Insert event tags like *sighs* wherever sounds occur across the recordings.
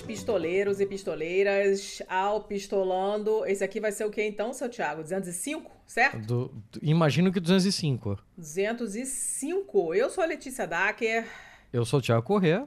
pistoleiros e pistoleiras, ao Pistolando. Esse aqui vai ser o que então, seu Thiago? 205, certo? Do, do, imagino que 205. 205. Eu sou a Letícia Dacker. Eu sou o Thiago Corrêa.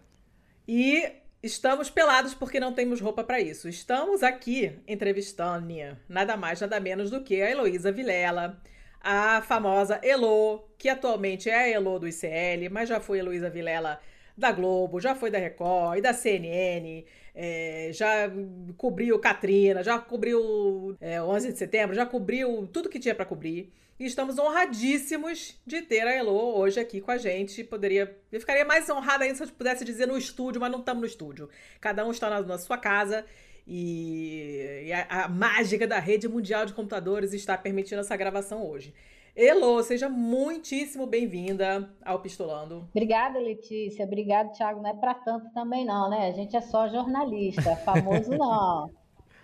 E estamos pelados porque não temos roupa para isso. Estamos aqui entrevistando nada mais, nada menos do que a Heloísa Vilela, a famosa Elo, que atualmente é a Elo do ICL, mas já foi Heloísa Vilela da Globo, já foi da Record e da CNN, é, já cobriu Katrina, já cobriu é, 11 de setembro, já cobriu tudo que tinha para cobrir. E estamos honradíssimos de ter a Elo hoje aqui com a gente. Poderia, eu ficaria mais honrada ainda se eu pudesse dizer no estúdio, mas não estamos no estúdio. Cada um está na, na sua casa e, e a, a mágica da rede mundial de computadores está permitindo essa gravação hoje. Elo, seja muitíssimo bem-vinda ao Pistolando. Obrigada, Letícia. Obrigado, Thiago. Não é para tanto também, não, né? A gente é só jornalista, famoso *laughs* não.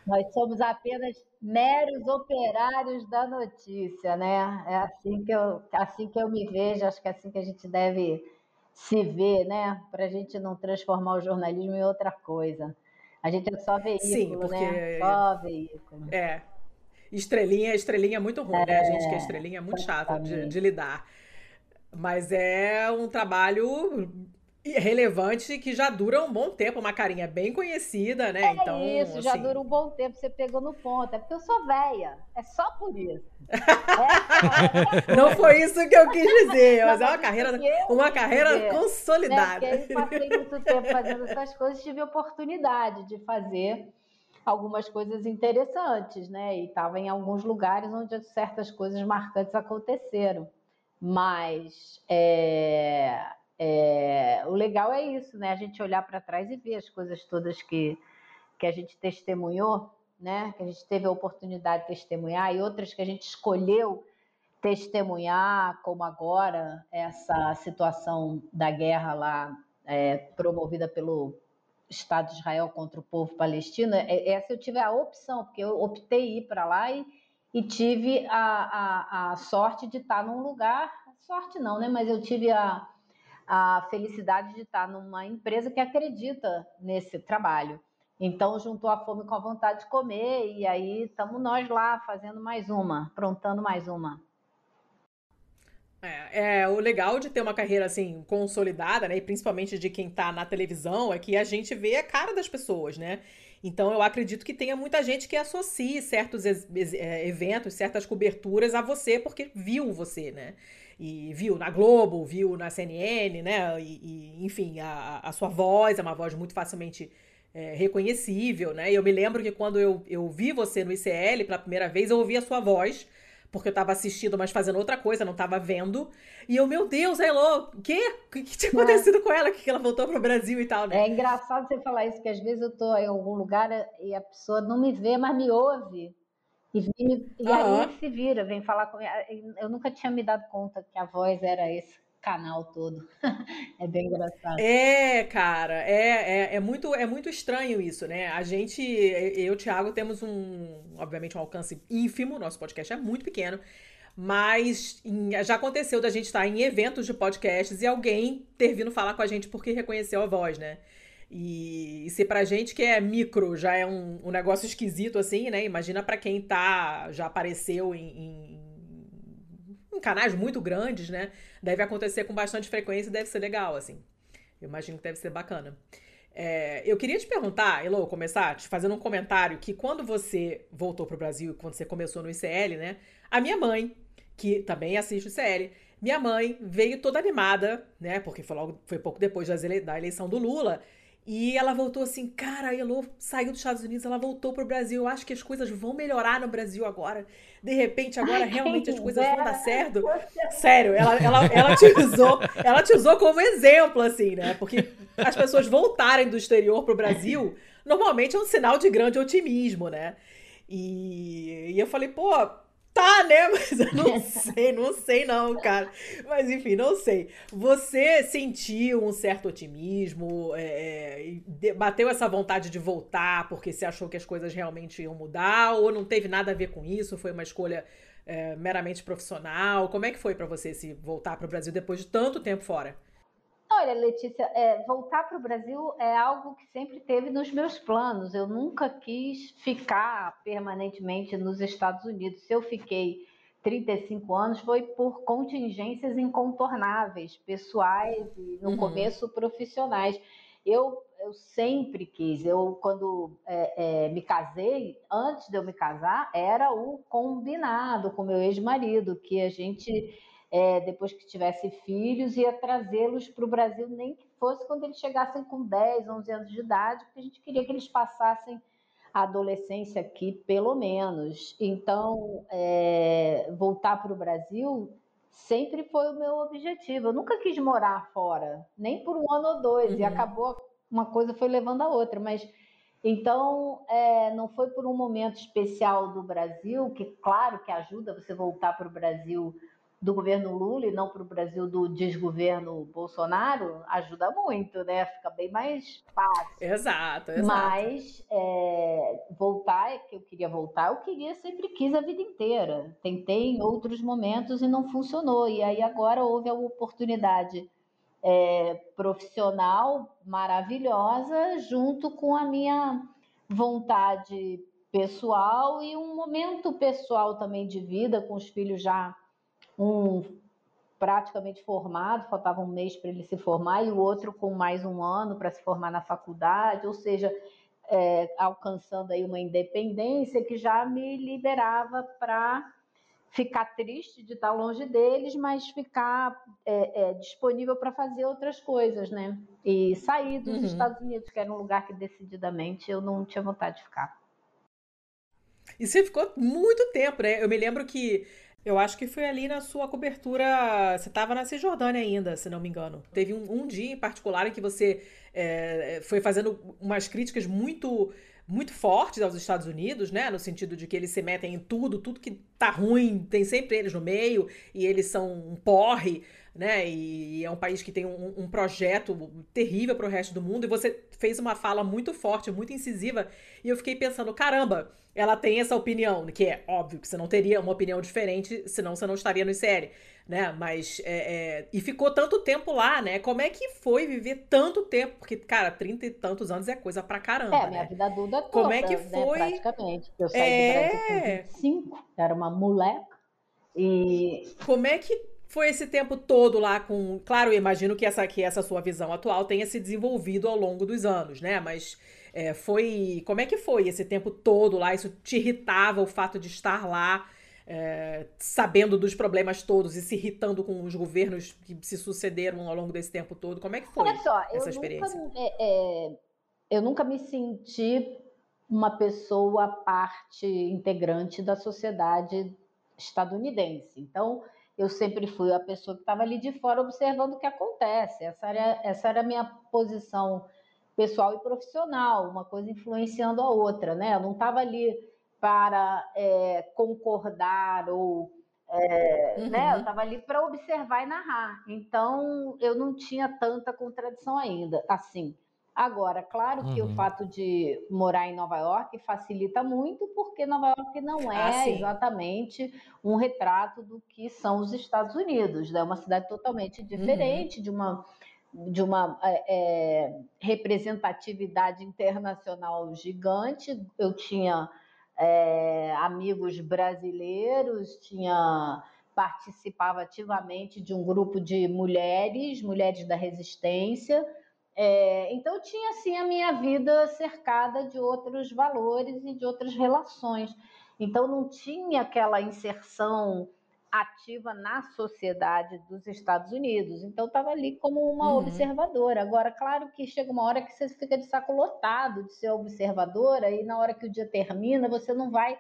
Nós somos apenas meros operários da notícia, né? É assim que eu, assim que eu me vejo, acho que é assim que a gente deve se ver, né? Para a gente não transformar o jornalismo em outra coisa. A gente é só veículo, Sim, porque... né? Só veículo. É, Estrelinha, estrelinha é muito ruim, é, né? A gente que é estrelinha é muito chata de, de lidar. Mas é um trabalho relevante que já dura um bom tempo, uma carinha bem conhecida, né? É então, isso, assim... já dura um bom tempo, você pegou no ponto. É porque eu sou velha, é só por isso. *laughs* É, Não foi isso que eu quis dizer, mas é uma carreira, uma carreira dizer, consolidada. Né? Porque eu passei muito tempo fazendo essas coisas, tive oportunidade de fazer algumas coisas interessantes, né? E estava em alguns lugares onde certas coisas marcantes aconteceram. Mas é, é, o legal é isso, né? A gente olhar para trás e ver as coisas todas que, que a gente testemunhou, né? Que a gente teve a oportunidade de testemunhar e outras que a gente escolheu testemunhar, como agora essa situação da guerra lá é, promovida pelo Estado de Israel contra o povo palestino, é, essa eu tive a opção, porque eu optei ir para lá e, e tive a, a, a, sorte de estar num lugar, sorte não, né? Mas eu tive a, a felicidade de estar numa empresa que acredita nesse trabalho. Então juntou a fome com a vontade de comer e aí estamos nós lá fazendo mais uma, aprontando mais uma. É, é, o legal de ter uma carreira assim consolidada, né, e principalmente de quem tá na televisão, é que a gente vê a cara das pessoas, né? Então eu acredito que tenha muita gente que associe certos é, eventos, certas coberturas a você porque viu você, né? E viu na Globo, viu na CNN, né? E, e enfim, a, a sua voz é uma voz muito facilmente é, reconhecível, né? E eu me lembro que quando eu, eu vi você no ICL pela primeira vez, eu ouvi a sua voz porque eu tava assistindo, mas fazendo outra coisa, não tava vendo. E eu, meu Deus, a Elo, o quê? O que tinha acontecido é. com ela? Que ela voltou pro Brasil e tal, né? É engraçado você falar isso, que às vezes eu tô em algum lugar e a pessoa não me vê, mas me ouve. E, e, e uhum. aí se vira, vem falar comigo. Eu nunca tinha me dado conta que a voz era esse canal todo. *laughs* é bem engraçado. É, cara, é, é, é, muito, é muito estranho isso, né? A gente, eu e o Thiago temos um, obviamente, um alcance ínfimo, nosso podcast é muito pequeno, mas já aconteceu da gente estar em eventos de podcasts e alguém ter vindo falar com a gente porque reconheceu a voz, né? E, e se pra gente que é micro já é um, um negócio esquisito assim, né? Imagina para quem tá, já apareceu em em canais muito grandes, né? Deve acontecer com bastante frequência e deve ser legal, assim. Eu imagino que deve ser bacana. É, eu queria te perguntar, Elo, começar te fazendo um comentário que quando você voltou para o Brasil, quando você começou no ICL, né? A minha mãe, que também assiste o ICL, minha mãe veio toda animada, né? Porque foi, logo, foi pouco depois da eleição do Lula. E ela voltou assim, cara, a Elo saiu dos Estados Unidos, ela voltou pro Brasil. Eu acho que as coisas vão melhorar no Brasil agora. De repente, agora realmente as coisas vão dar certo. Sério, ela, ela, ela, te usou, ela te usou como exemplo, assim, né? Porque as pessoas voltarem do exterior pro Brasil, normalmente é um sinal de grande otimismo, né? E, e eu falei, pô, Tá, né? *laughs* Mas eu não sei, não sei não, cara. Mas enfim, não sei. Você sentiu um certo otimismo, é, é bateu essa vontade de voltar porque você achou que as coisas realmente iam mudar ou não teve nada a ver com isso? Foi uma escolha é, meramente profissional? Como é que foi para você se voltar para o Brasil depois de tanto tempo fora? Olha, Letícia, é, voltar para o Brasil é algo que sempre teve nos meus planos. Eu nunca quis ficar permanentemente nos Estados Unidos. Se eu fiquei 35 anos, foi por contingências incontornáveis, pessoais e, no uhum. começo, profissionais. Eu, eu sempre quis, eu quando é, é, me casei, antes de eu me casar, era o combinado com meu ex-marido, que a gente é, depois que tivesse filhos, ia trazê-los para o Brasil, nem que fosse quando eles chegassem com 10, 11 anos de idade, porque a gente queria que eles passassem a adolescência aqui, pelo menos. Então, é, voltar para o Brasil sempre foi o meu objetivo. Eu nunca quis morar fora, nem por um ano ou dois, uhum. e acabou, uma coisa foi levando a outra, mas. Então, é, não foi por um momento especial do Brasil, que claro que ajuda você voltar para o Brasil do governo Lula e não para o Brasil do desgoverno Bolsonaro, ajuda muito, né? Fica bem mais fácil. Exato, exato. Mas é, voltar, é que eu queria voltar, eu queria, sempre quis a vida inteira. Tentei em outros momentos e não funcionou. E aí agora houve a oportunidade é, profissional maravilhosa, junto com a minha vontade pessoal e um momento pessoal também de vida, com os filhos já um praticamente formado, faltava um mês para ele se formar, e o outro com mais um ano para se formar na faculdade, ou seja, é, alcançando aí uma independência que já me liberava para ficar triste de estar longe deles, mas ficar é, é, disponível para fazer outras coisas, né? E sair dos uhum. Estados Unidos, que era um lugar que decididamente eu não tinha vontade de ficar. E você ficou muito tempo, né? Eu me lembro que eu acho que foi ali na sua cobertura. Você estava na Cisjordânia ainda, se não me engano. Teve um, um dia em particular em que você é, foi fazendo umas críticas muito muito fortes aos Estados Unidos, né? No sentido de que eles se metem em tudo, tudo que tá ruim, tem sempre eles no meio, e eles são um porre, né? E é um país que tem um, um projeto terrível para o resto do mundo. E você fez uma fala muito forte, muito incisiva, e eu fiquei pensando, caramba, ela tem essa opinião, que é óbvio que você não teria uma opinião diferente, senão você não estaria no série, né? Mas é, é, e ficou tanto tempo lá, né? Como é que foi viver tanto tempo? Porque, cara, trinta e tantos anos é coisa pra caramba. É, né? minha vida adulta toda. Como é que né, foi? Né? Praticamente. Eu saí é... do Brasil com 25, era uma moleca. E. Como é que foi esse tempo todo lá com. Claro, eu imagino que essa, que essa sua visão atual tenha se desenvolvido ao longo dos anos, né? Mas é, foi. Como é que foi esse tempo todo lá? Isso te irritava o fato de estar lá, é, sabendo dos problemas todos e se irritando com os governos que se sucederam ao longo desse tempo todo? Como é que foi Olha só, essa experiência? Nunca, é, é, eu nunca me senti uma pessoa parte integrante da sociedade estadunidense. Então, eu sempre fui a pessoa que estava ali de fora observando o que acontece. Essa era, essa era a minha posição pessoal e profissional, uma coisa influenciando a outra, né? Eu não estava ali para é, concordar ou é, uhum. né? Eu estava ali para observar e narrar. Então eu não tinha tanta contradição ainda, assim. Agora, claro que uhum. o fato de morar em Nova York facilita muito, porque Nova York não é ah, exatamente um retrato do que são os Estados Unidos. É né? uma cidade totalmente uhum. diferente, uhum. de uma, de uma é, é, representatividade internacional gigante. Eu tinha é, amigos brasileiros, tinha participava ativamente de um grupo de mulheres, mulheres da resistência é, então, tinha assim a minha vida cercada de outros valores e de outras relações. Então, não tinha aquela inserção ativa na sociedade dos Estados Unidos. Então, estava ali como uma uhum. observadora. Agora, claro que chega uma hora que você fica de saco lotado de ser observadora, e na hora que o dia termina, você não vai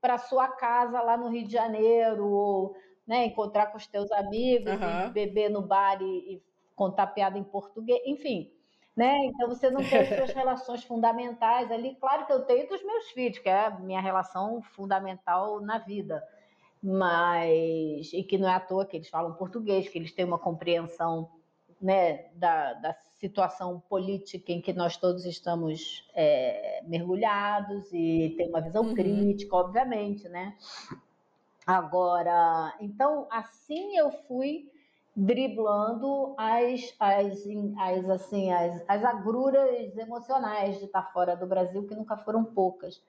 para sua casa lá no Rio de Janeiro, ou né, encontrar com os teus amigos, uhum. beber no bar e, e contar piada em português, enfim né? Então você não tem as suas *laughs* relações fundamentais ali. Claro que eu tenho dos meus filhos, que é a minha relação fundamental na vida, mas e que não é à toa que eles falam português, que eles têm uma compreensão né, da, da situação política em que nós todos estamos é, mergulhados e tem uma visão uhum. crítica, obviamente, né? Agora, então assim eu fui driblando as, as, as, assim, as, as agruras emocionais de estar fora do Brasil, que nunca foram poucas.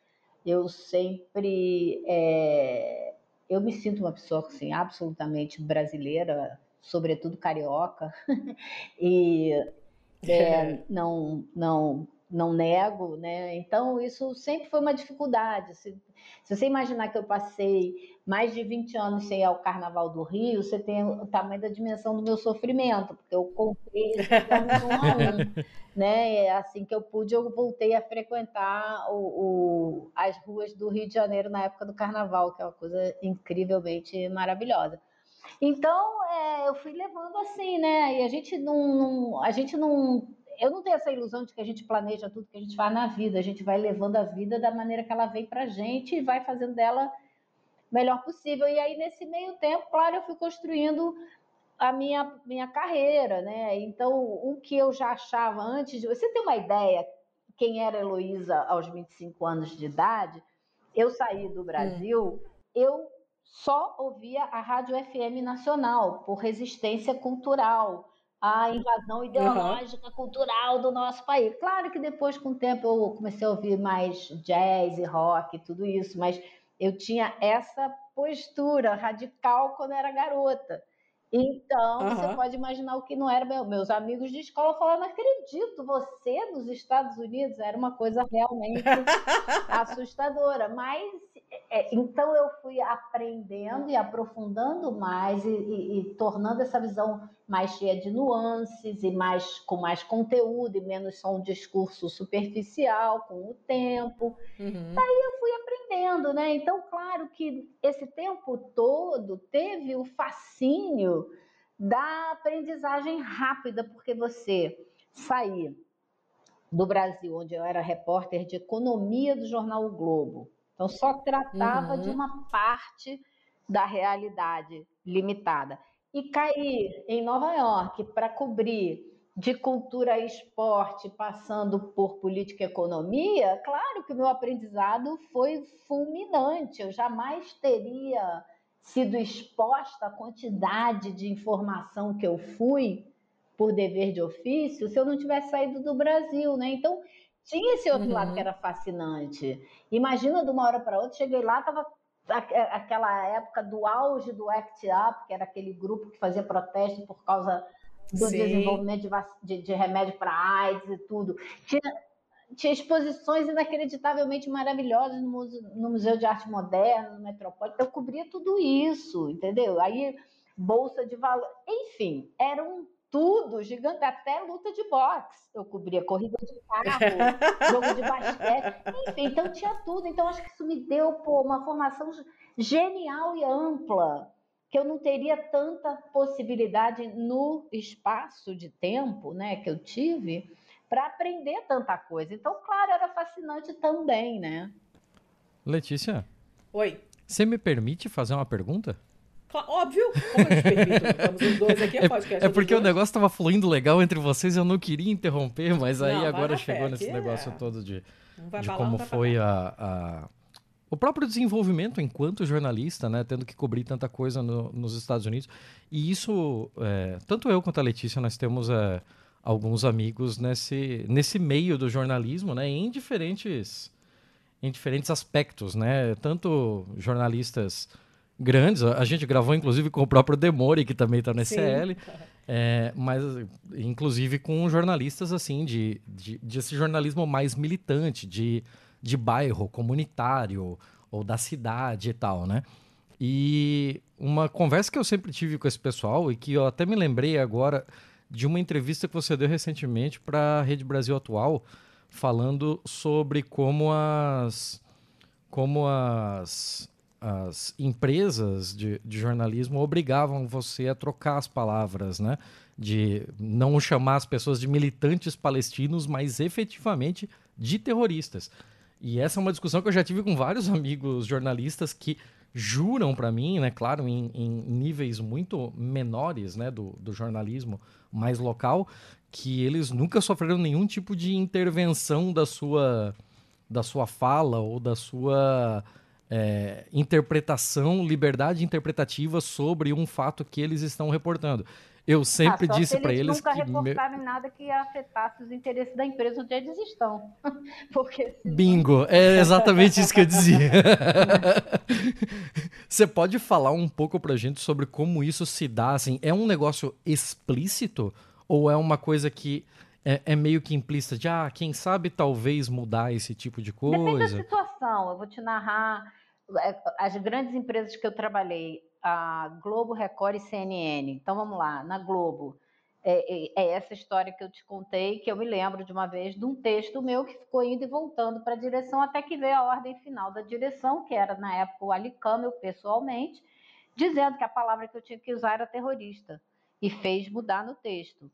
Eu sempre. É, eu me sinto uma pessoa assim, absolutamente brasileira, sobretudo carioca, *laughs* e *laughs* é, não, não, não nego, né? Então, isso sempre foi uma dificuldade. Se, se você imaginar que eu passei mais de 20 anos sem ir ao Carnaval do Rio, você tem o tamanho da dimensão do meu sofrimento, porque eu comprei esse um a um, né? Assim que eu pude, eu voltei a frequentar o, o, as ruas do Rio de Janeiro na época do Carnaval, que é uma coisa incrivelmente maravilhosa. Então, é, eu fui levando assim, né? E a gente não, não, a gente não, eu não tenho essa ilusão de que a gente planeja tudo que a gente faz na vida. A gente vai levando a vida da maneira que ela vem para gente e vai fazendo dela melhor possível. E aí, nesse meio tempo, claro, eu fui construindo a minha, minha carreira, né? Então, o que eu já achava antes de. Você ter uma ideia quem era Heloísa aos 25 anos de idade, eu saí do Brasil, hum. eu só ouvia a Rádio FM Nacional, por resistência cultural à invasão ideológica, uhum. cultural do nosso país. Claro que depois, com o tempo, eu comecei a ouvir mais jazz e rock e tudo isso, mas eu tinha essa postura radical quando era garota. Então, uhum. você pode imaginar o que não era. Meu, meus amigos de escola falaram: não acredito, você nos Estados Unidos era uma coisa realmente *laughs* assustadora. Mas, é, então, eu fui aprendendo e aprofundando mais e, e, e, tornando essa visão mais cheia de nuances e mais com mais conteúdo e menos só um discurso superficial com o tempo. Uhum. Daí eu fui aprendendo, né? Então, claro que esse tempo todo teve o fascínio da aprendizagem rápida, porque você sair do Brasil, onde eu era repórter de economia do jornal o Globo, então só tratava uhum. de uma parte da realidade limitada, e cair em Nova York para cobrir de cultura e esporte, passando por política e economia, claro que o meu aprendizado foi fulminante. Eu jamais teria sido exposta à quantidade de informação que eu fui por dever de ofício se eu não tivesse saído do Brasil, né? Então, tinha esse outro uhum. lado que era fascinante. Imagina de uma hora para outra, cheguei lá, estava aquela época do auge do ACT UP, que era aquele grupo que fazia protesto por causa do Sim. desenvolvimento de, de, de remédio para AIDS e tudo. Tinha, tinha exposições inacreditavelmente maravilhosas no Museu, no Museu de Arte Moderna, no Metropolitano. Eu cobria tudo isso, entendeu? Aí, bolsa de valor. Enfim, era um tudo gigante, até luta de boxe. Eu cobria corrida de carro, *laughs* jogo de basquete, enfim, então tinha tudo. Então, acho que isso me deu pô, uma formação genial e ampla que eu não teria tanta possibilidade no espaço de tempo né, que eu tive para aprender tanta coisa. Então, claro, era fascinante também, né? Letícia. Oi. Você me permite fazer uma pergunta? Óbvio, como eu te permito? Estamos os dois aqui, é *laughs* podcast. É porque o negócio estava fluindo legal entre vocês, eu não queria interromper, mas aí não, agora chegou nesse negócio é... todo de, de como foi a, a o próprio desenvolvimento enquanto jornalista, né, tendo que cobrir tanta coisa no, nos Estados Unidos. E isso, é, tanto eu quanto a Letícia, nós temos é, alguns amigos nesse, nesse meio do jornalismo, né, em diferentes, em diferentes aspectos, né, tanto jornalistas grandes, a gente gravou inclusive com o próprio Demore, que também está no SL, é, mas inclusive com jornalistas assim, de, de, de esse jornalismo mais militante, de de bairro, comunitário ou da cidade e tal, né? E uma conversa que eu sempre tive com esse pessoal e que eu até me lembrei agora de uma entrevista que você deu recentemente para a Rede Brasil Atual, falando sobre como as como as, as empresas de, de jornalismo obrigavam você a trocar as palavras, né? De não chamar as pessoas de militantes palestinos, mas efetivamente de terroristas. E essa é uma discussão que eu já tive com vários *laughs* amigos jornalistas que juram para mim, né, claro, em, em, níveis muito menores né, do, do jornalismo mais local, que eles nunca sofreram nenhum tipo de intervenção da sua, da sua fala ou da sua é, interpretação, liberdade interpretativa sobre um fato que eles estão reportando. Eu sempre ah, disse para eles nunca que reportaram me... nada que afetasse os interesses da empresa onde eles estão. *laughs* Porque Bingo, é exatamente isso que eu dizia. *laughs* Você pode falar um pouco pra gente sobre como isso se dá, assim, é um negócio explícito ou é uma coisa que é, é, meio que implícita de, ah, quem sabe talvez mudar esse tipo de coisa? Depende da situação. Eu vou te narrar as grandes empresas que eu trabalhei, a Globo, Record e CNN. Então vamos lá, na Globo. É, é, é, essa história que eu te contei, que eu me lembro de uma vez de um texto meu que ficou indo e voltando para a direção até que veio a ordem final da direção, que era na época o Ali Camel, pessoalmente, dizendo que a palavra que eu tinha que usar era terrorista e fez mudar no texto.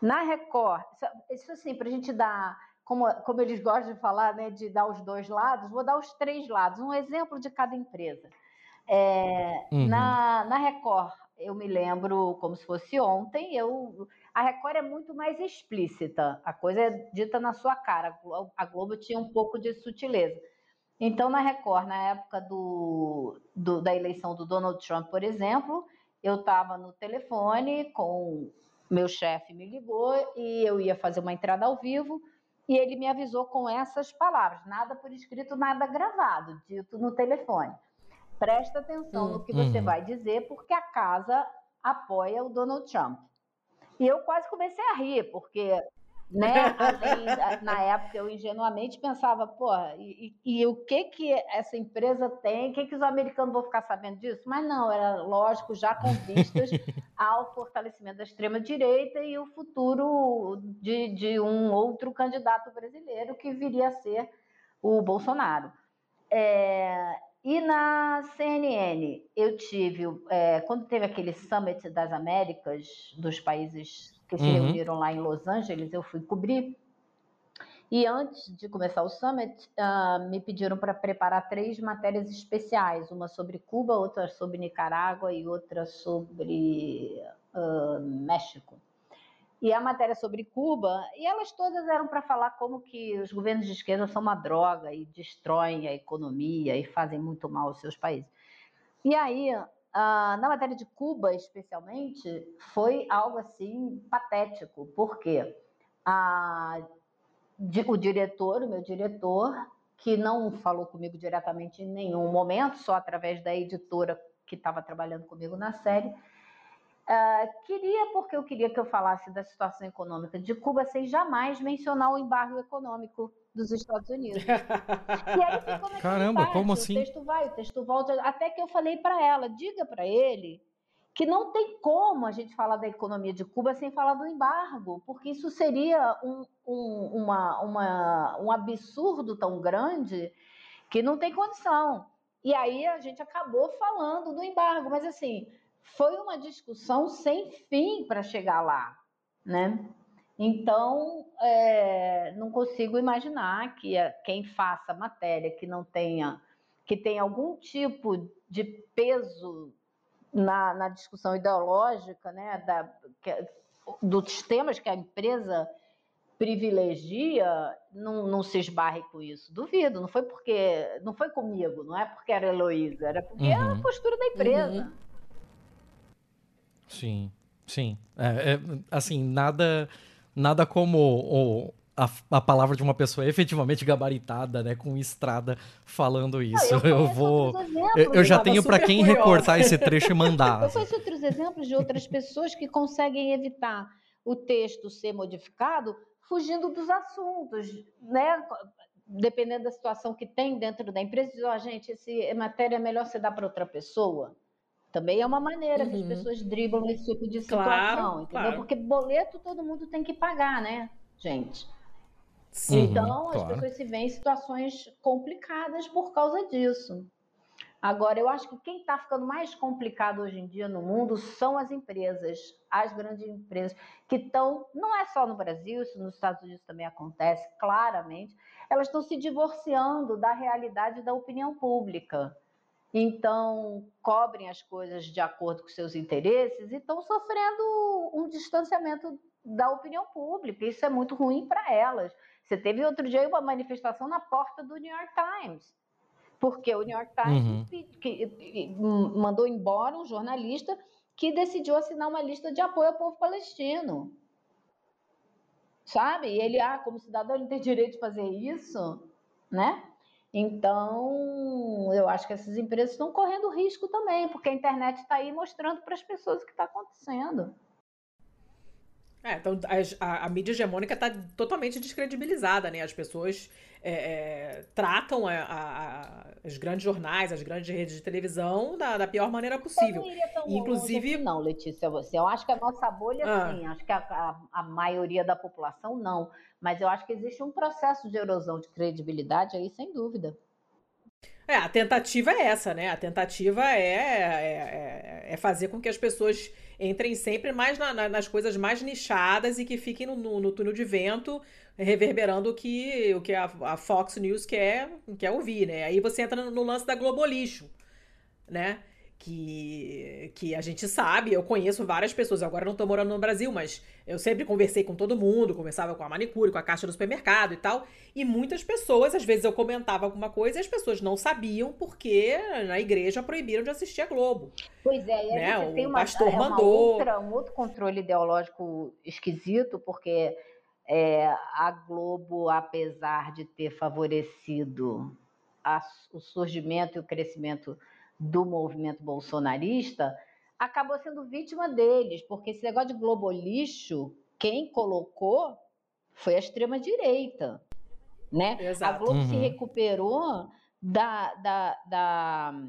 Na Record, isso assim, para a gente dar, como, como eles gostam de falar, né, de dar os dois lados, vou dar os três lados, um exemplo de cada empresa. É, uhum. na, na Record, eu me lembro como se fosse ontem, eu, a Record é muito mais explícita, a coisa é dita na sua cara, a Globo tinha um pouco de sutileza. Então, na Record, na época do, do da eleição do Donald Trump, por exemplo, eu estava no telefone com meu chefe me ligou e eu ia fazer uma entrada ao vivo e ele me avisou com essas palavras, nada por escrito, nada gravado, dito no telefone. Presta atenção no que você uhum. vai dizer, porque a casa apoia o Donald Trump. E eu quase comecei a rir, porque né? Além, na época eu ingenuamente pensava, porra, e, e, e, o que que essa empresa tem? O que que os americanos vão ficar sabendo disso? Mas não, era lógico, já com vistas *laughs* ao fortalecimento da extrema direita e o futuro de, de um outro candidato brasileiro que viria a ser o Bolsonaro. É, e na CNN, eu tive, é, quando teve aquele Summit das Américas, dos países que se uhum. reuniram lá em Los Angeles, eu fui cobrir. E antes de começar o summit, uh, me pediram para preparar três matérias especiais: uma sobre Cuba, outra sobre Nicarágua e outra sobre uh, México. E a matéria sobre Cuba, e elas todas eram para falar como que os governos de esquerda são uma droga e destroem a economia e fazem muito mal aos seus países. E aí Uh, na matéria de Cuba, especialmente, foi algo assim patético, porque a, o diretor, o meu diretor, que não falou comigo diretamente em nenhum momento, só através da editora que estava trabalhando comigo na série, Uh, queria, porque eu queria que eu falasse da situação econômica de Cuba sem jamais mencionar o embargo econômico dos Estados Unidos. *laughs* e aí ficou Caramba, parte, como assim? O texto vai, o texto volta, até que eu falei para ela, diga para ele que não tem como a gente falar da economia de Cuba sem falar do embargo, porque isso seria um, um, uma, uma, um absurdo tão grande que não tem condição. E aí a gente acabou falando do embargo, mas assim, foi uma discussão sem fim para chegar lá, né? Então, é, não consigo imaginar que quem faça matéria que não tenha, que tenha algum tipo de peso na, na discussão ideológica, né, da, que, dos temas que a empresa privilegia, não, não se esbarre com isso. Duvido, não foi porque, não foi comigo, não é porque era Heloísa, era porque uhum. é a postura da empresa. Uhum. Sim, sim. É, é, assim, nada, nada como o, a, a, palavra de uma pessoa *laughs* efetivamente gabaritada, né, com estrada falando isso. eu, eu vou, eu, eu já tenho para quem curiosa. recortar esse trecho e mandar. *laughs* Eu conheço outros exemplos de outras pessoas que conseguem evitar o texto ser modificado fugindo dos assuntos, né? Dependendo da situação que tem dentro da empresa, diz, ó, oh, gente, essa matéria é melhor você dar para outra pessoa. Também é uma maneira uhum. que as uhum. pessoas driblam esse tipo de situação, claro, entendeu? Claro. Porque boleto todo mundo tem que pagar, né, gente? Sim, então, as pessoas se veem em situações complicadas por causa disso. Agora, eu acho que quem está ficando mais complicado hoje em dia no mundo são as empresas, as grandes empresas, que estão, não é só no Brasil, isso nos Estados Unidos também acontece claramente, elas estão se divorciando da realidade da opinião pública então cobrem as coisas de acordo com seus interesses e estão sofrendo um distanciamento da opinião pública. Isso é muito ruim para elas. Você teve outro dia uma manifestação na porta do New York Times, porque o New York Times uhum. que, que, mandou embora um jornalista que decidiu assinar uma lista de apoio ao povo palestino. Sabe? E ele, ah, como cidadão, ele tem direito de fazer isso, né? Então, eu acho que essas empresas estão correndo risco também, porque a internet está aí mostrando para as pessoas o que está acontecendo. É, então a, a, mídia hegemônica está totalmente descredibilizada, né? As pessoas é, é, tratam a, a, as grandes jornais, as grandes redes de televisão da, da pior maneira possível. Eu não iria tão Inclusive, assim, não, Letícia, você. Eu acho que a nossa bolha, ah. sim. Acho que a, a, maioria da população, não. Mas eu acho que existe um processo de erosão de credibilidade aí, sem dúvida. É, a tentativa é essa, né? A tentativa é, é, é, é fazer com que as pessoas entrem sempre mais na, na, nas coisas mais nichadas e que fiquem no, no, no túnel de vento, reverberando o que, o que a, a, Fox News quer, quer ouvir, né? Aí você entra no, lance da Globolixo, né? Que, que a gente sabe, eu conheço várias pessoas, agora não estou morando no Brasil, mas eu sempre conversei com todo mundo, conversava com a manicure, com a caixa do supermercado e tal, e muitas pessoas, às vezes eu comentava alguma coisa e as pessoas não sabiam porque na igreja proibiram de assistir a Globo. Pois é, e aí né? tem uma, pastor é, mandou... outra, um outro controle ideológico esquisito, porque é, a Globo, apesar de ter favorecido a, o surgimento e o crescimento do movimento bolsonarista, acabou sendo vítima deles, porque esse negócio de globo lixo, quem colocou foi a extrema-direita. Né? A Globo uhum. se recuperou da, da, da,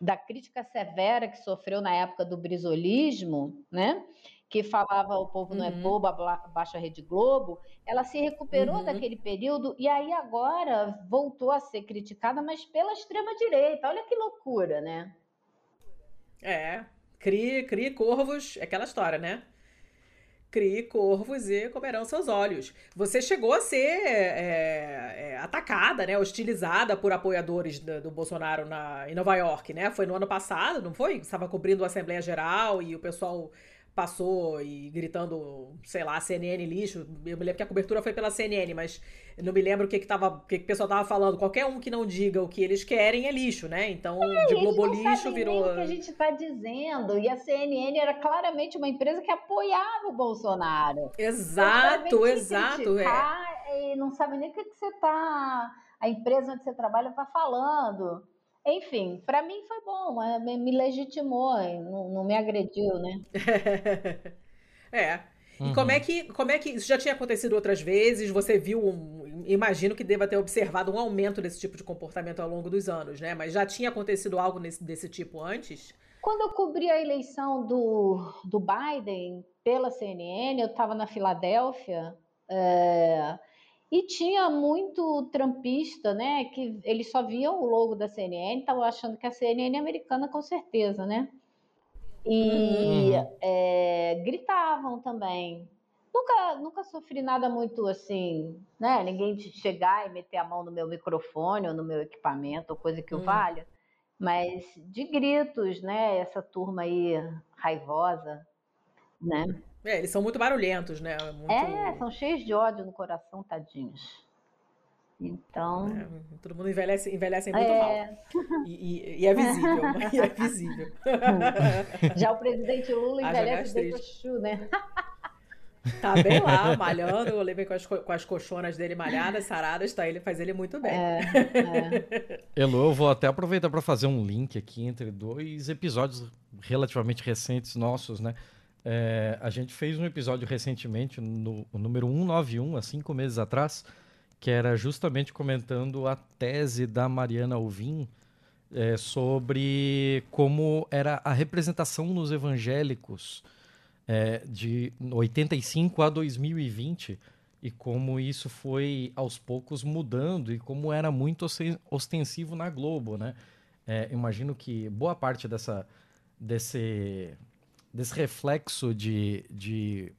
da crítica severa que sofreu na época do brisolismo, né? Que falava o povo não é uhum. bobo, baixa a Rede Globo, ela se recuperou uhum. daquele período e aí agora voltou a ser criticada, mas pela extrema-direita. Olha que loucura, né? É, crie, crie corvos, é aquela história, né? Crie corvos e comerão seus olhos. Você chegou a ser é, é, atacada, né? Hostilizada por apoiadores do, do, Bolsonaro na, em Nova York, né? Foi no ano passado, não foi? Estava cobrindo a Assembleia Geral e o pessoal passou e gritando, sei lá, CNN lixo. Eu me lembro que a cobertura foi pela CNN, mas não me lembro o que que, tava, o, que, que o pessoal tava falando. Qualquer um que não diga o que eles querem é lixo, né? Então, é, de Globo lixo virou. o que a gente está dizendo. E a CNN era claramente uma empresa que apoiava o Bolsonaro. Exato, exato. É. E não sabe nem o que, que você tá. A empresa onde você trabalha está falando. Enfim, para mim foi bom, é, me legitimou, não, não me agrediu, né? *laughs* é. E uhum. como é que como é que isso já tinha acontecido outras vezes? Você viu, um, imagino que deva ter observado um aumento desse tipo de comportamento ao longo dos anos, né? Mas já tinha acontecido algo nesse, desse tipo antes? Quando eu cobri a eleição do, do Biden pela CNN, eu estava na Filadélfia. É, e tinha muito trampista, né? Que eles só viam o logo da CNN, estavam achando que a CNN é americana com certeza, né? E uhum. é, gritavam também. Nunca, nunca sofri nada muito assim, né? Ninguém chegar e meter a mão no meu microfone ou no meu equipamento, ou coisa que o uhum. valha. Mas de gritos, né? Essa turma aí raivosa, né? É, eles são muito barulhentos, né? Muito... É, são cheios de ódio no coração, tadinhos. Então. É, todo mundo envelhece, envelhece muito é... mal. E, e, e, é visível. *laughs* e é visível. *laughs* Já o presidente Lula envelhece bem coxu, né? *laughs* Tá bem lá, malhando. Eu levei com as, com as colchonas dele malhadas, saradas, tá? Ele faz ele muito bem. É, é. Elo, eu vou até aproveitar para fazer um link aqui entre dois episódios relativamente recentes nossos, né? É, a gente fez um episódio recentemente, no o número 191, há cinco meses atrás, que era justamente comentando a tese da Mariana Alvim é, sobre como era a representação nos evangélicos é, de 85 a 2020 e como isso foi aos poucos mudando e como era muito ostensivo na Globo, né? É, imagino que boa parte dessa, desse desse reflexo de, de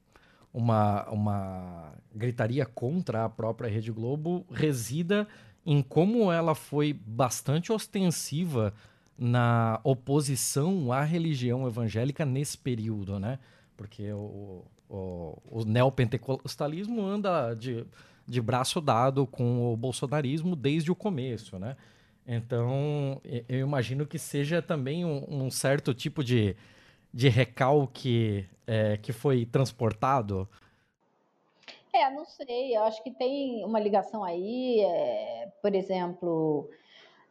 uma, uma gritaria contra a própria Rede Globo resida em como ela foi bastante ostensiva na oposição à religião evangélica nesse período, né? Porque o, o, o neopentecostalismo anda de, de braço dado com o bolsonarismo desde o começo, né? Então, eu imagino que seja também um, um certo tipo de, de recalque é, que foi transportado? É, não sei. Eu acho que tem uma ligação aí. É, por exemplo,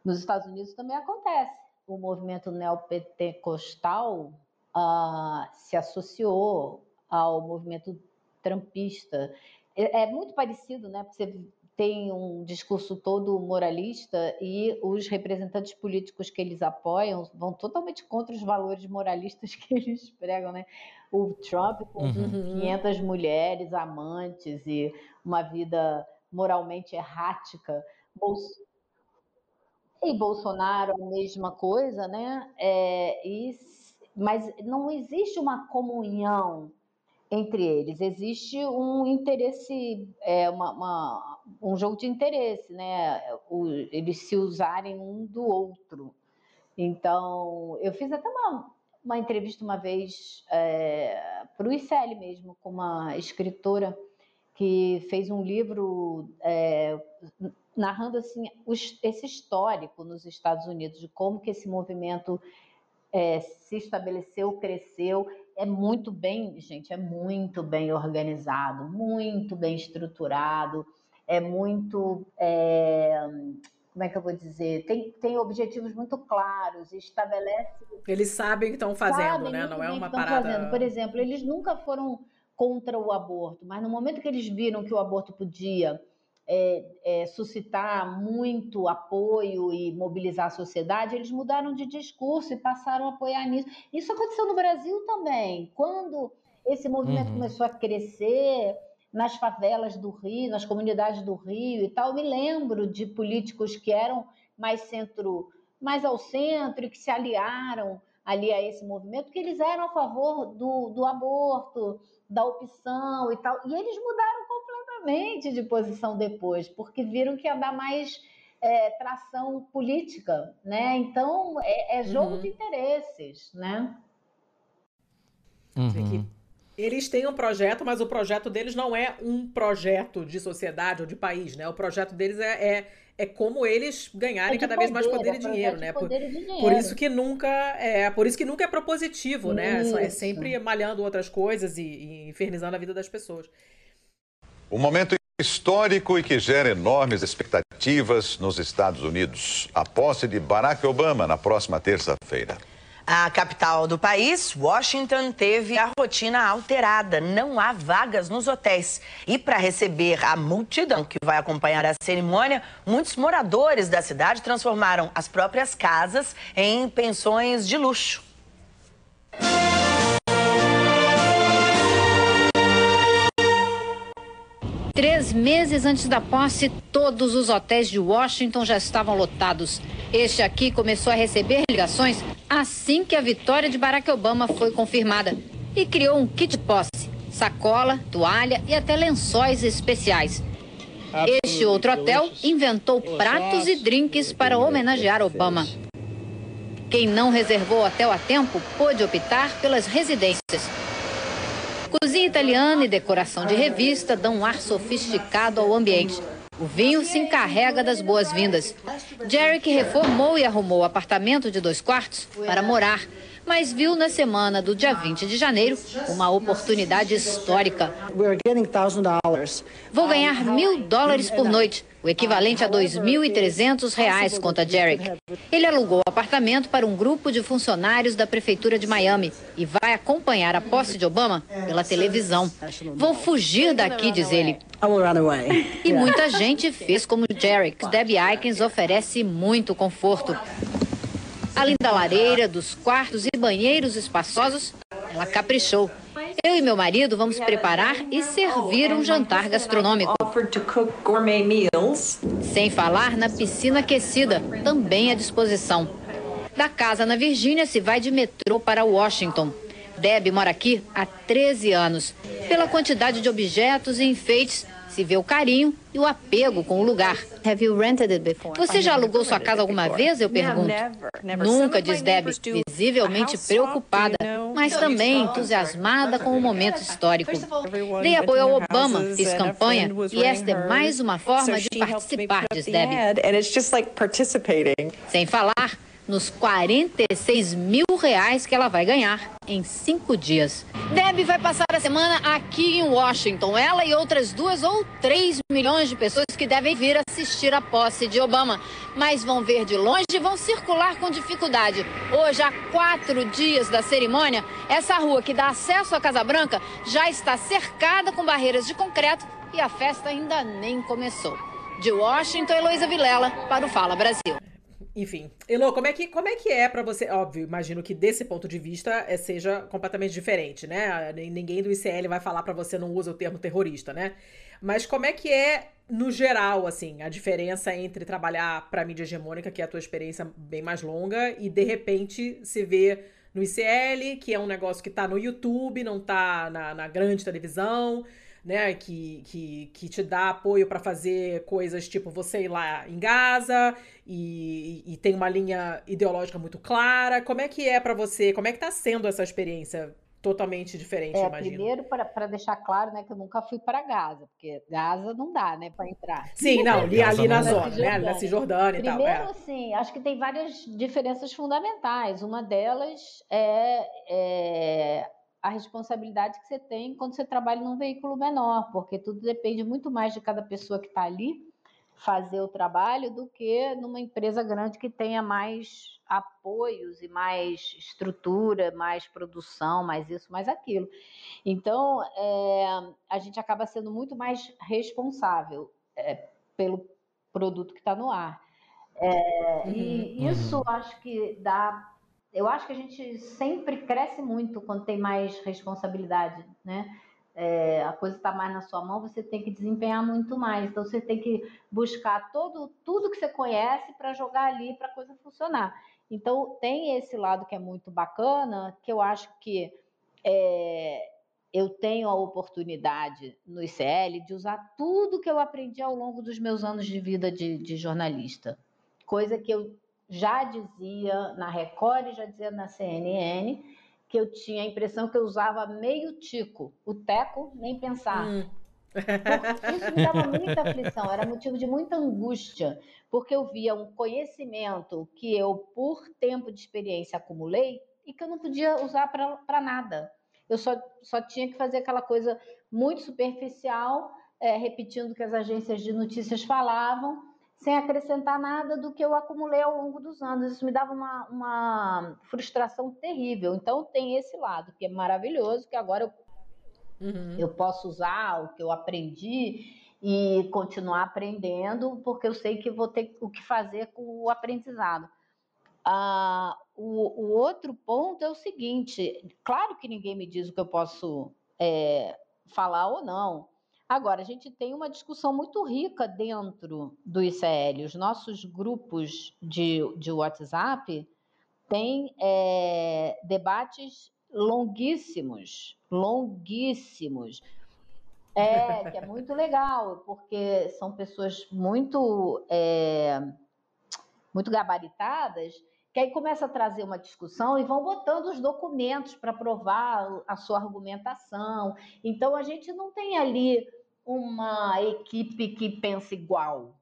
nos Estados Unidos também acontece. O movimento neopentecostal uh, se associou ao movimento trampista. É, é, muito parecido, né? Porque você tem um discurso todo moralista e os representantes políticos que eles apoiam vão totalmente contra os valores moralistas *laughs* que eles pregam, né? O Trump com uhum. 500 mulheres, amantes e uma vida moralmente errática. E Bolsonaro, a mesma coisa, né? É, e, mas não existe uma comunhão entre eles. Existe um interesse, é, uma, uma, um jogo de interesse, né? O, eles se usarem um do outro. Então, eu fiz até uma, uma entrevista uma vez é, para o ICL mesmo, com uma escritora que fez um livro é, narrando assim os, esse histórico nos Estados Unidos de como que esse movimento é, se estabeleceu, cresceu é muito bem, gente, é muito bem organizado, muito bem estruturado, é muito. É, como é que eu vou dizer? Tem, tem objetivos muito claros, estabelece. Eles sabem o que estão fazendo, né? Não é uma parada. Fazendo. Por exemplo, eles nunca foram contra o aborto, mas no momento que eles viram que o aborto podia é, é, suscitar muito apoio e mobilizar a sociedade, eles mudaram de discurso e passaram a apoiar nisso. Isso aconteceu no Brasil também. Quando esse movimento uhum. começou a crescer nas favelas do Rio, nas comunidades do Rio e tal, eu me lembro de políticos que eram mais centro, mais ao centro e que se aliaram ali a esse movimento, que eles eram a favor do, do aborto, da opção e tal. E eles mudaram completamente de posição depois, porque viram que ia dar mais é, tração política, né? Então é, é jogo uhum. de interesses, né? Uhum. Eles têm um projeto, mas o projeto deles não é um projeto de sociedade ou de país, né? O projeto deles é, é é como eles ganharem é cada poder, vez mais poder, é e dinheiro, né? Por, dinheiro. por, isso que nunca é, por isso que nunca é propositivo, né? É sempre malhando outras coisas e, e infernizando a vida das pessoas. Um momento histórico e que gera enormes expectativas nos Estados Unidos. A posse de Barack Obama na próxima terça-feira. A capital do país, Washington, teve a rotina alterada. Não há vagas nos hotéis. E para receber a multidão que vai acompanhar a cerimônia, muitos moradores da cidade transformaram as próprias casas em pensões de luxo. Três meses antes da posse, todos os hotéis de Washington já estavam lotados. Este aqui começou a receber ligações assim que a vitória de Barack Obama foi confirmada e criou um kit posse, sacola, toalha e até lençóis especiais. Este outro hotel inventou pratos e drinks para homenagear Obama. Quem não reservou hotel a tempo pôde optar pelas residências. Cozinha italiana e decoração de revista dão um ar sofisticado ao ambiente. O vinho se encarrega das boas-vindas. Jerry reformou e arrumou o apartamento de dois quartos para morar, mas viu na semana do dia 20 de janeiro uma oportunidade histórica. Vou ganhar mil dólares por noite o equivalente a R$ 2.300, conta Jarek. Ele alugou o apartamento para um grupo de funcionários da Prefeitura de Miami e vai acompanhar a posse de Obama pela televisão. Vou fugir daqui, diz ele. *laughs* E muita gente fez como Jarek. Debbie Aikens oferece muito conforto. Além da lareira, dos quartos e banheiros espaçosos, ela caprichou. Eu e meu marido vamos preparar e servir um jantar gastronômico. Sem falar na piscina aquecida, também à disposição. Da casa na Virgínia se vai de metrô para Washington. Deb mora aqui há 13 anos. Pela quantidade de objetos e enfeites, se vê o carinho e o apego com o lugar. Você já alugou sua casa alguma vez? Eu pergunto. Nunca, diz Deb, visivelmente preocupada, mas também entusiasmada com o momento histórico. Dei apoio ao Obama, fiz campanha, e esta é mais uma forma de participar, diz Deb. Sem falar nos 46 mil reais que ela vai ganhar em cinco dias. Debbie vai passar a semana aqui em Washington. Ela e outras duas ou três milhões de pessoas que devem vir assistir a posse de Obama. Mas vão ver de longe e vão circular com dificuldade. Hoje, há quatro dias da cerimônia, essa rua que dá acesso à Casa Branca já está cercada com barreiras de concreto e a festa ainda nem começou. De Washington, Heloísa Vilela, para o Fala Brasil. Enfim, Elo, como é que, como é, que é para você? Óbvio, imagino que desse ponto de vista é, seja completamente diferente, né? Ninguém do ICL vai falar para você não usa o termo terrorista, né? Mas como é que é, no geral, assim, a diferença entre trabalhar para mídia hegemônica, que é a tua experiência bem mais longa, e de repente se ver no ICL, que é um negócio que tá no YouTube, não tá na, na grande televisão, né, que, que, que te dá apoio para fazer coisas tipo você ir lá em Gaza e, e, tem uma linha ideológica muito clara. Como é que é para você? Como é que tá sendo essa experiência totalmente diferente, é, imagino? Primeiro, para deixar claro, né, que eu nunca fui para Gaza, porque Gaza não dá, né, para entrar. Sim, não, ali, ali na zona, né, na Cisjordânia e tal. Primeiro, é. assim, acho que tem várias diferenças fundamentais. Uma delas é, é a responsabilidade que você tem quando você trabalha num veículo menor, porque tudo depende muito mais de cada pessoa que está ali fazer o trabalho do que numa empresa grande que tenha mais apoios e mais estrutura, mais produção, mais isso, mais aquilo. Então, é, a gente acaba sendo muito mais responsável é, pelo produto que está no ar. É, e isso uhum. acho que dá eu acho que a gente sempre cresce muito quando tem mais responsabilidade, né? É, a coisa está mais na sua mão, você tem que desempenhar muito mais. Então você tem que buscar todo, tudo que você conhece para jogar ali para a coisa funcionar. Então tem esse lado que é muito bacana, que eu acho que é, eu tenho a oportunidade no ICL de usar tudo que eu aprendi ao longo dos meus anos de vida de, de jornalista. Coisa que eu já dizia na Record e já dizia na CNN que eu tinha a impressão que eu usava meio tico. O teco, nem pensar. Hum. Isso me dava *laughs* muita aflição, era motivo de muita angústia, porque eu via um conhecimento que eu, por tempo de experiência, acumulei e que eu não podia usar para nada. Eu só, só tinha que fazer aquela coisa muito superficial, é, repetindo o que as agências de notícias falavam, sem acrescentar nada do que eu acumulei ao longo dos anos. Isso me dava uma, uma frustração terrível. Então, tem esse lado, que é maravilhoso, que agora eu, uhum. eu posso usar o que eu aprendi e continuar aprendendo, porque eu sei que vou ter o que fazer com o aprendizado. Ah, o, o, outro ponto é o seguinte: claro que ninguém me diz o que eu posso é, falar ou não, Agora, a gente tem uma discussão muito rica dentro do ICL. Os nossos grupos de, de WhatsApp têm é, debates longuíssimos, longuíssimos. É, que é muito legal, porque são pessoas muito, é, muito gabaritadas, que aí começa a trazer uma discussão e vão botando os documentos para provar a sua argumentação. Então, a gente não tem ali uma equipe que pensa igual,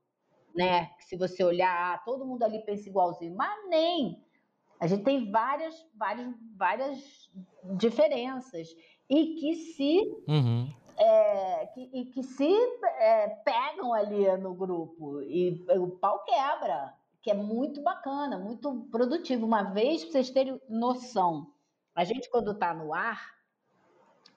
né? Se você olhar, ah, todo mundo ali pensa igualzinho, mas nem. A gente tem várias, várias, várias diferenças e que se uhum. é, que, e que se é, pegam ali no grupo e o pau quebra, que é muito bacana, muito produtivo. Uma vez, para vocês terem noção, a gente quando está no ar,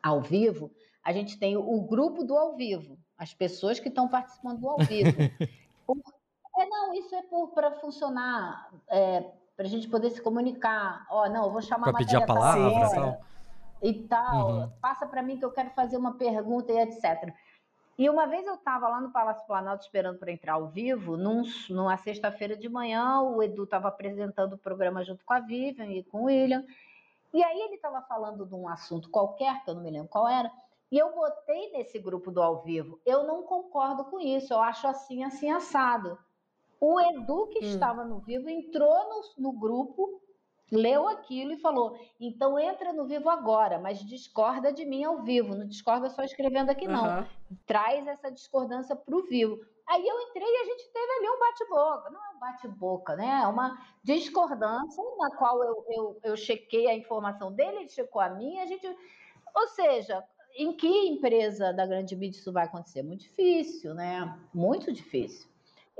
ao vivo, a gente tem o grupo do ao vivo, as pessoas que estão participando do ao vivo. *laughs* é, não, isso é para funcionar, é, para a gente poder se comunicar. Ó, oh, não, eu vou chamar para pedir a palavra tal. e tal. Uhum. Passa para mim que eu quero fazer uma pergunta e etc. E uma vez eu estava lá no Palácio Planalto esperando para entrar ao vivo, num, numa sexta-feira de manhã, o Edu estava apresentando o programa junto com a Vivian e com o William. E aí ele estava falando de um assunto qualquer, que eu não me lembro qual era, e eu botei nesse grupo do ao vivo. Eu não concordo com isso, eu acho assim, assim, assado. O Edu, que hum. estava no vivo, entrou no, no grupo, leu aquilo e falou: então entra no vivo agora, mas discorda de mim ao vivo. Não discorda só escrevendo aqui, não. Uhum. Traz essa discordância para o vivo. aí eu entrei e a gente teve ali um bate-boca. Não é um bate-boca, né? É uma discordância na qual eu, eu, eu chequei a informação dele, ele checou a minha, a gente. Ou seja, em que empresa da grande mídia isso vai acontecer? Muito difícil, né? Muito difícil.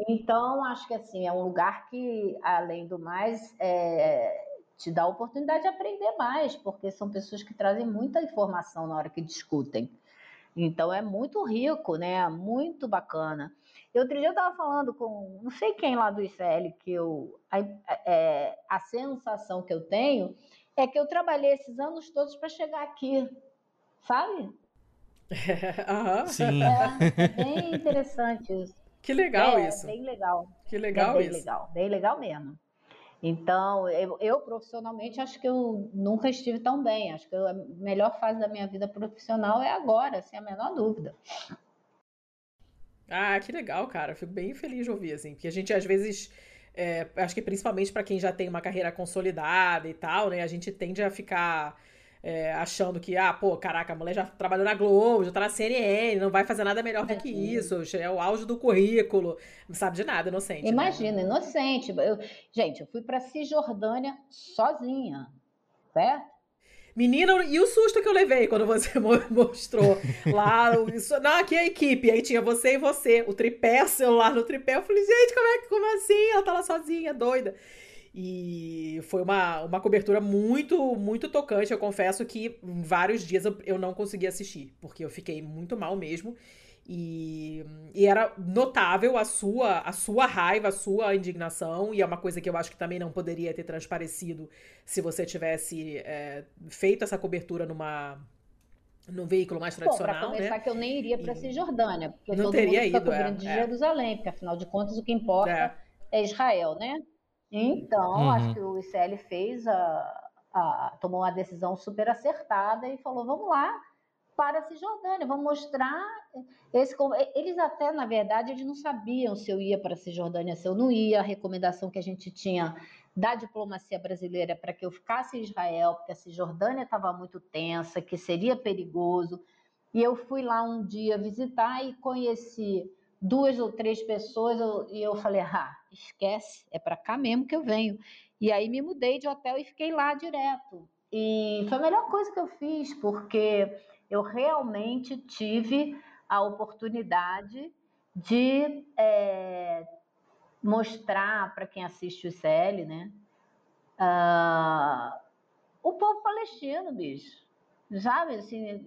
Então, acho que assim, é um lugar que, além do mais, é, te dá a oportunidade de aprender mais, porque são pessoas que trazem muita informação na hora que discutem. Então é muito rico, né? Muito bacana. E outro dia eu estava falando com não sei quem lá do ICL que eu a, é, a sensação que eu tenho é que eu trabalhei esses anos todos para chegar aqui, sabe? *laughs* uhum. Sim. É, é, bem interessante isso. Que legal é, isso. Bem legal. Que legal é bem isso. legal, bem legal mesmo. Então, eu, eu, profissionalmente acho que eu nunca estive tão bem. Acho que a melhor fase da minha vida profissional é agora, sem a menor dúvida. Ah, que legal, cara. Fico bem feliz de ouvir, assim, porque a gente às vezes. É, acho que principalmente para quem já tem uma carreira consolidada e tal, né? A gente tende a ficar é, achando que, ah, pô, caraca, a mulher já trabalhou na Globo, já tá na CNN, não vai fazer nada melhor do que isso, é o auge do currículo, não sabe de nada, inocente. Né? Imagina, né? inocente. Eu, gente, eu fui pra Cisjordânia sozinha, certo? Menina, e o susto que eu levei quando você *laughs* mostrou lá, isso, não, aqui é a equipe, aí tinha você e você, o tripé, o celular no tripé, eu falei, gente, como é que, como assim? Ela tá lá sozinha, doida. E foi uma, uma cobertura muito, muito tocante. Eu confesso que em vários dias eu, não consegui assistir, porque eu fiquei muito mal mesmo. E, e, era notável a sua, a sua raiva, a sua indignação, e é uma coisa que eu acho que também não poderia ter transparecido se você tivesse é, feito essa cobertura numa num veículo mais tradicional, Bom, pra começar né? que eu nem iria para Cisjordânia, porque não todo teria mundo ido, cobrindo é, de é. Jerusalém, porque afinal de contas o que importa é, é Israel, né? Então, uhum. acho que o ICL fez a, a, tomou uma decisão super acertada e falou: vamos lá para a Cisjordânia, vamos mostrar esse. Eles até, na verdade, eles não sabiam se eu ia para a Cisjordânia, se eu não ia. A recomendação que a gente tinha da diplomacia brasileira para que eu ficasse em Israel, porque a Cisjordânia estava muito tensa, que seria perigoso. E eu fui lá um dia visitar e conheci duas ou três pessoas eu, e eu falei, ah, esquece, é para cá mesmo que eu venho. E aí me mudei de hotel e fiquei lá direto. E foi a melhor coisa que eu fiz, porque eu realmente tive a oportunidade de é, mostrar para quem assiste o ICL, né? Uh, o povo palestino, bicho. Sabe, assim,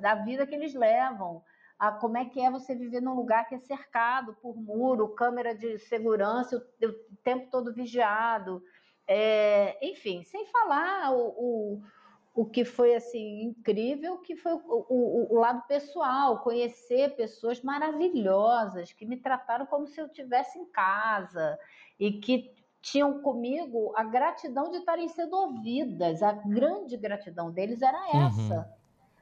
da vida que eles levam a como é que é você viver num lugar que é cercado por muro, câmera de segurança, o, o tempo todo vigiado. É, enfim, sem falar o, o, o, que foi assim incrível, que foi o, o, lado pessoal, conhecer pessoas maravilhosas que me trataram como se eu estivesse em casa e que tinham comigo a gratidão de estarem sendo ouvidas. A grande gratidão deles era essa. Uhum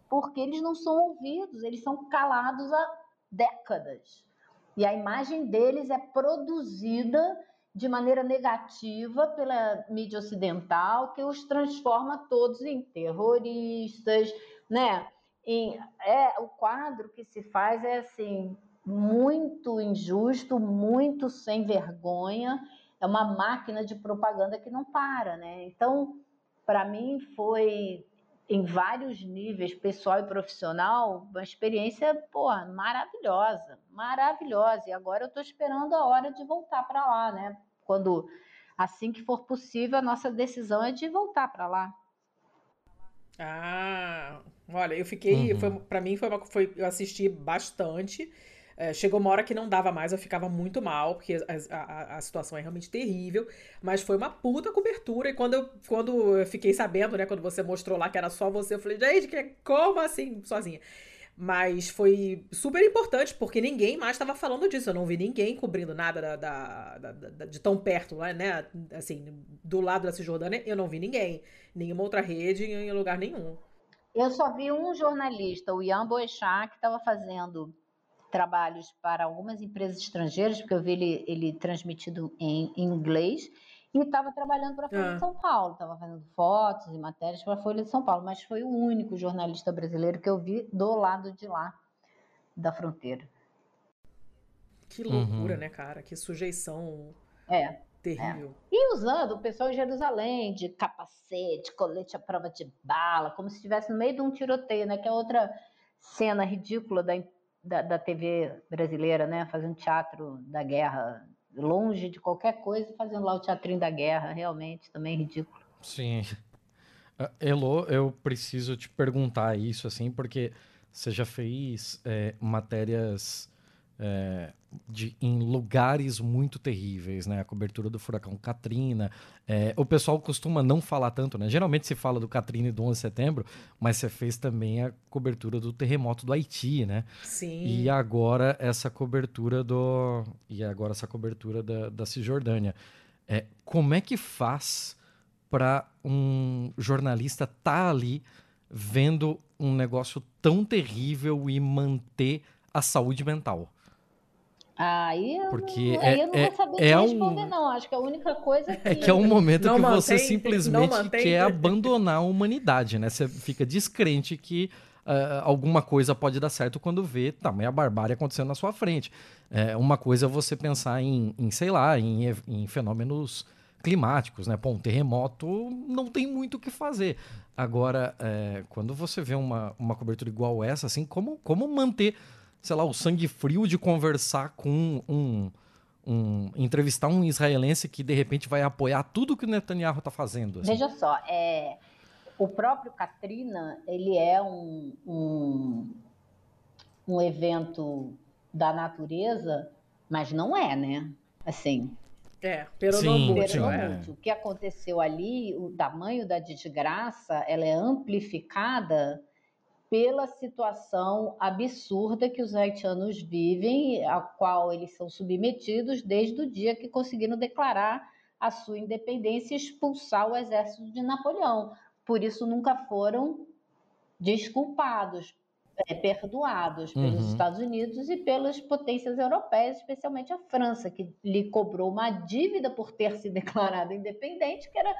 porque eles não são ouvidos, eles são calados há décadas. E a imagem deles é produzida de maneira negativa pela mídia ocidental, que os transforma todos em terroristas, né? Em, é o quadro que se faz é assim muito injusto, muito sem vergonha. É uma máquina de propaganda que não para, né? Então, para mim foi em vários níveis, pessoal e profissional, uma experiência, pô, maravilhosa, maravilhosa. E agora eu estou esperando a hora de voltar para lá, né? Quando assim que for possível, a nossa decisão é de voltar para lá. Ah, olha, eu fiquei, uhum. para mim foi, uma, foi eu assisti bastante. É, chegou uma hora que não dava mais, eu ficava muito mal, porque a, a, a, situação é realmente terrível. Mas foi uma puta cobertura. E quando eu, quando eu fiquei sabendo, né, quando você mostrou lá que era só você, eu falei, gente, que, como assim, sozinha? Mas foi super importante, porque ninguém mais estava falando disso. Eu não vi ninguém cobrindo nada da, da, da, de tão perto né? Assim, do lado da Cisjordânia, eu não vi ninguém. Nenhuma outra rede em lugar nenhum. Eu só vi um jornalista, o Ian Boechat, que estava fazendo trabalhos para algumas empresas estrangeiras, porque eu vi ele, ele transmitido em, em inglês, e estava trabalhando para a Folha ah. de São Paulo, estava fazendo fotos e matérias para a Folha de São Paulo, mas foi o único jornalista brasileiro que eu vi do lado de lá da fronteira. Que loucura, uhum. né, cara? Que sujeição é, terrível. É. E usando o pessoal em Jerusalém de capacete, colete à prova de bala, como se estivesse no meio de um tiroteio, né? Que é outra cena ridícula da, da, da TV brasileira, né? Fazendo teatro da guerra, longe de qualquer coisa, fazendo lá o teatrinho da guerra, realmente, também ridículo. Sim. Uh, Elo, eu preciso te perguntar isso, assim, porque você já fez é, matérias é, de, em lugares muito terríveis, né? A cobertura do furacão Katrina. É, o pessoal costuma não falar tanto, né? Geralmente se fala do Katrina e do 11 de setembro, mas você fez também a cobertura do terremoto do Haiti, né? Sim. E agora essa cobertura do... E agora essa cobertura da, da Cisjordânia. É, como é que faz para um jornalista estar tá ali vendo um negócio tão terrível e manter a saúde mental? Aí eu, Porque não, é, aí eu não é, vou saber é responder, um... não. Acho que a única coisa que... É que é um momento que mantém, você simplesmente quer abandonar a humanidade, né? Você fica descrente que uh, alguma coisa pode dar certo quando vê tamanha barbárie acontecendo na sua frente. É, uma coisa é você pensar em, em sei lá, em, em fenômenos climáticos, né? Pô, um terremoto não tem muito o que fazer. Agora, é, quando você vê uma, uma cobertura igual essa, assim, como, como manter sei lá, o sangue frio de conversar com um, um, entrevistar um israelense que de repente vai apoiar tudo que o Netanyahu está fazendo. Assim. Veja só, é, o próprio Katrina ele é um, um, um evento da natureza, mas não é, né? Assim. É, peronomútil. É. O que aconteceu ali, o tamanho da desgraça, ela é amplificada pela situação absurda que os haitianos vivem, a qual eles são submetidos desde o dia que conseguiram declarar a sua independência e expulsar o exército de Napoleão. Por isso nunca foram desculpados, é, perdoados pelos uhum. Estados Unidos e pelas potências europeias, especialmente a França, que lhe cobrou uma dívida por ter se declarado independente, que era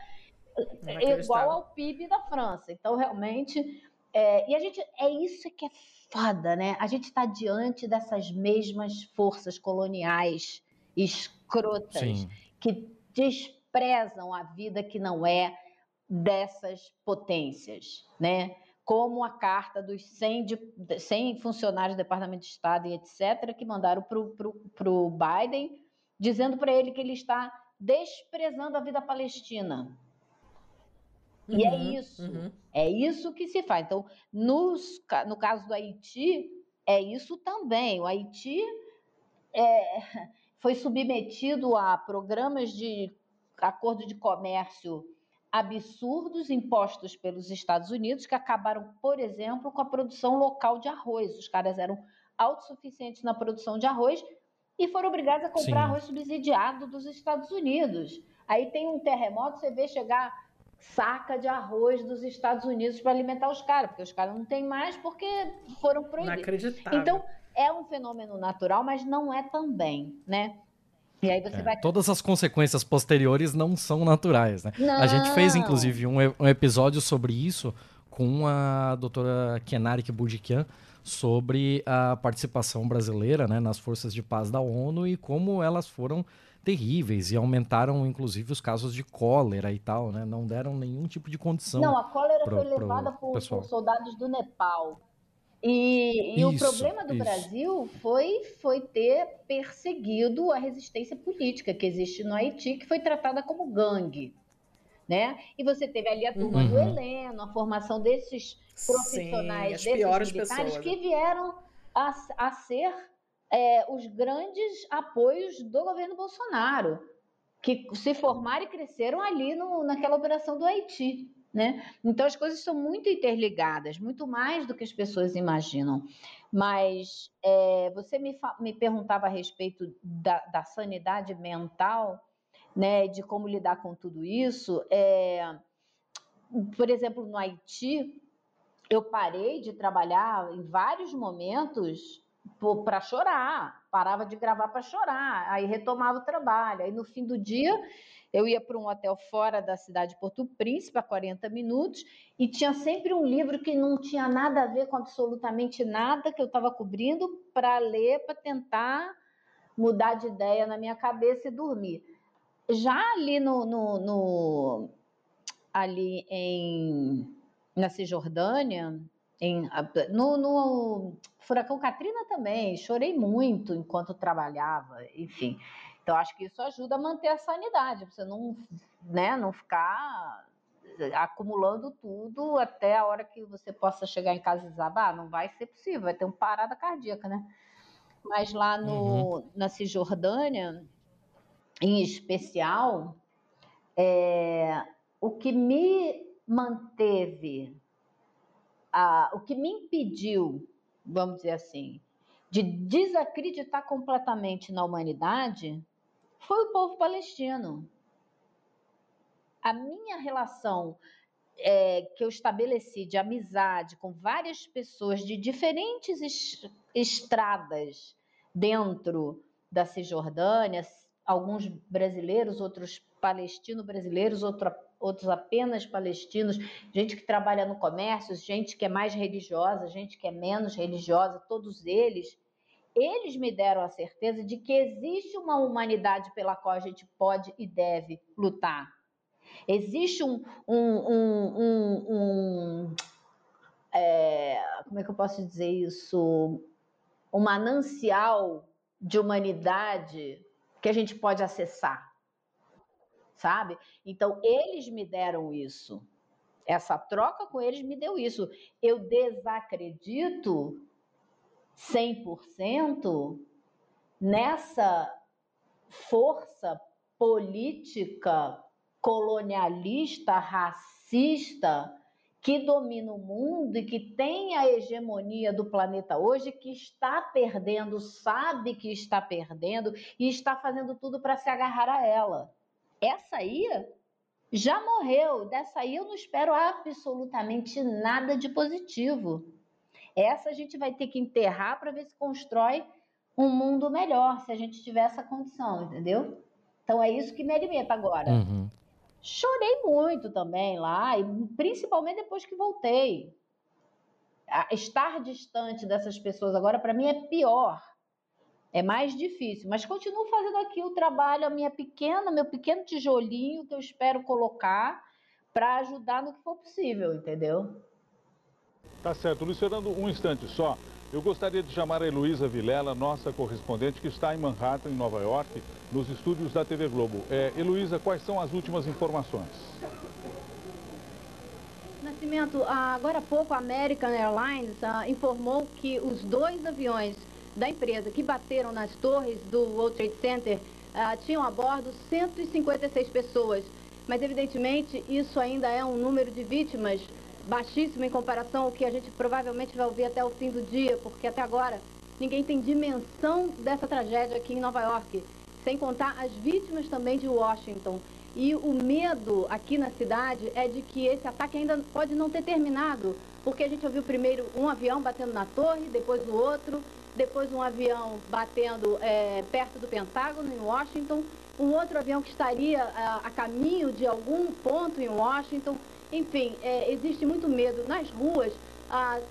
igual ao PIB da França. Então, realmente, é, e a gente, é isso que é foda, né? A gente está diante dessas mesmas forças coloniais escrotas Sim. que desprezam a vida que não é dessas potências, né? Como a carta dos 100, de, 100 funcionários do Departamento de Estado e etc., que mandaram para o Biden, dizendo para ele que ele está desprezando a vida palestina. E é uhum, isso. Uhum. É isso que se faz. Então, nos, no caso do Haiti, é isso também. O Haiti é, *laughs* foi submetido a programas de acordo de comércio absurdos impostos pelos Estados Unidos, que acabaram, por exemplo, com a produção local de arroz. Os caras eram autossuficientes na produção de arroz e foram obrigados a comprar Sim. arroz subsidiado dos Estados Unidos. Aí tem um terremoto, você vê chegar saca de arroz dos Estados Unidos para alimentar os caras, porque os caras não têm mais porque foram proibidos. Então, é um fenômeno natural, mas não é também, né? E aí você é, vai... Todas as consequências posteriores não são naturais, né? Não. A gente fez, inclusive, um, um episódio sobre isso com a doutora Kenarik Budikian sobre a participação brasileira né, nas forças de paz da ONU e como elas foram terríveis e aumentaram inclusive os casos de cólera e tal, né? Não deram nenhum tipo de condição. Não, a cólera pro, foi levada por, por, soldados do Nepal. E, e o problema do isso. Brasil foi, foi ter perseguido a resistência política que existe no Haiti, que foi tratada como gangue. Né? E você teve ali a turma uhum. do Heleno, a formação desses profissionais, Sim, desses militares pessoas. que vieram a, a ser é, os grandes apoios do governo Bolsonaro, que se formaram e cresceram ali no, naquela operação do Haiti. Né? Então as coisas são muito interligadas, muito mais do que as pessoas imaginam. Mas é, você me, me, perguntava a respeito da, da, sanidade mental, né, de como lidar com tudo isso. É, por exemplo, no Haiti, eu parei de trabalhar em vários momentos para chorar, parava de gravar para chorar, aí retomava o trabalho. Aí no fim do dia eu ia para um hotel fora da cidade de Porto Príncipe, a 40 minutos, e tinha sempre um livro que não tinha nada a ver com absolutamente nada que eu estava cobrindo para ler, para tentar mudar de ideia na minha cabeça e dormir. Já ali no, no, no ali em na Cisjordânia, em, no, no furacão Katrina também, chorei muito enquanto trabalhava, enfim. Então acho que isso ajuda a manter a sanidade, você não, né, não ficar acumulando tudo até a hora que você possa chegar em casa e desabar, não vai ser possível, vai ter uma parada cardíaca, né? Mas lá no, uhum. na Cisjordânia, em especial, é, o que me manteve, a, o que me impediu, vamos dizer assim, de desacreditar completamente na humanidade foi o povo palestino. A minha relação é, que eu estabeleci de amizade com várias pessoas de diferentes estradas dentro da Cisjordânia, alguns brasileiros, outros palestino-brasileiros, outro, outros apenas palestinos, gente que trabalha no comércio, gente que é mais religiosa, gente que é menos religiosa, todos eles, eles me deram a certeza de que existe uma humanidade pela qual a gente pode e deve lutar. Existe um, um, um, um, é, como é que eu posso dizer isso? um manancial de humanidade que a gente pode acessar, sabe? Então, eles me deram isso. Essa troca com eles me deu isso. Eu desacredito 100% nessa força política colonialista, racista, que domina o mundo e que tem a hegemonia do planeta hoje, que está perdendo, sabe que está perdendo e está fazendo tudo para se agarrar a ela. Essa aí já morreu, dessa aí eu não espero absolutamente nada de positivo. Essa a gente vai ter que enterrar para ver se constrói um mundo melhor, se a gente tiver essa condição, entendeu? Então é isso que me alimenta agora. Uhum. Chorei muito também lá, e principalmente depois que voltei. Estar distante dessas pessoas agora, para mim, é pior. É mais difícil, mas continuo fazendo aqui o trabalho, a minha pequena, meu pequeno tijolinho que eu espero colocar para ajudar no que for possível, entendeu? Tá certo. Luiz Fernando, um instante só. Eu gostaria de chamar a Heloísa Vilela, nossa correspondente, que está em Manhattan, em Nova York, nos estúdios da TV Globo. É, Heloísa, quais são as últimas informações? Nascimento, agora há pouco a American Airlines uh, informou que os dois aviões da empresa que bateram nas torres do World Trade Center uh, tinham a bordo 156 pessoas. Mas, evidentemente, isso ainda é um número de vítimas baixíssimo em comparação ao que a gente provavelmente vai ouvir até o fim do dia, porque até agora ninguém tem dimensão dessa tragédia aqui em Nova York, sem contar as vítimas também de Washington. E o medo aqui na cidade é de que esse ataque ainda pode não ter terminado, porque a gente ouviu primeiro um avião batendo na torre, depois o outro, depois um avião batendo é, perto do Pentágono, em Washington, um outro avião que estaria a, a caminho de algum ponto em Washington. Enfim, é, existe muito medo. Nas ruas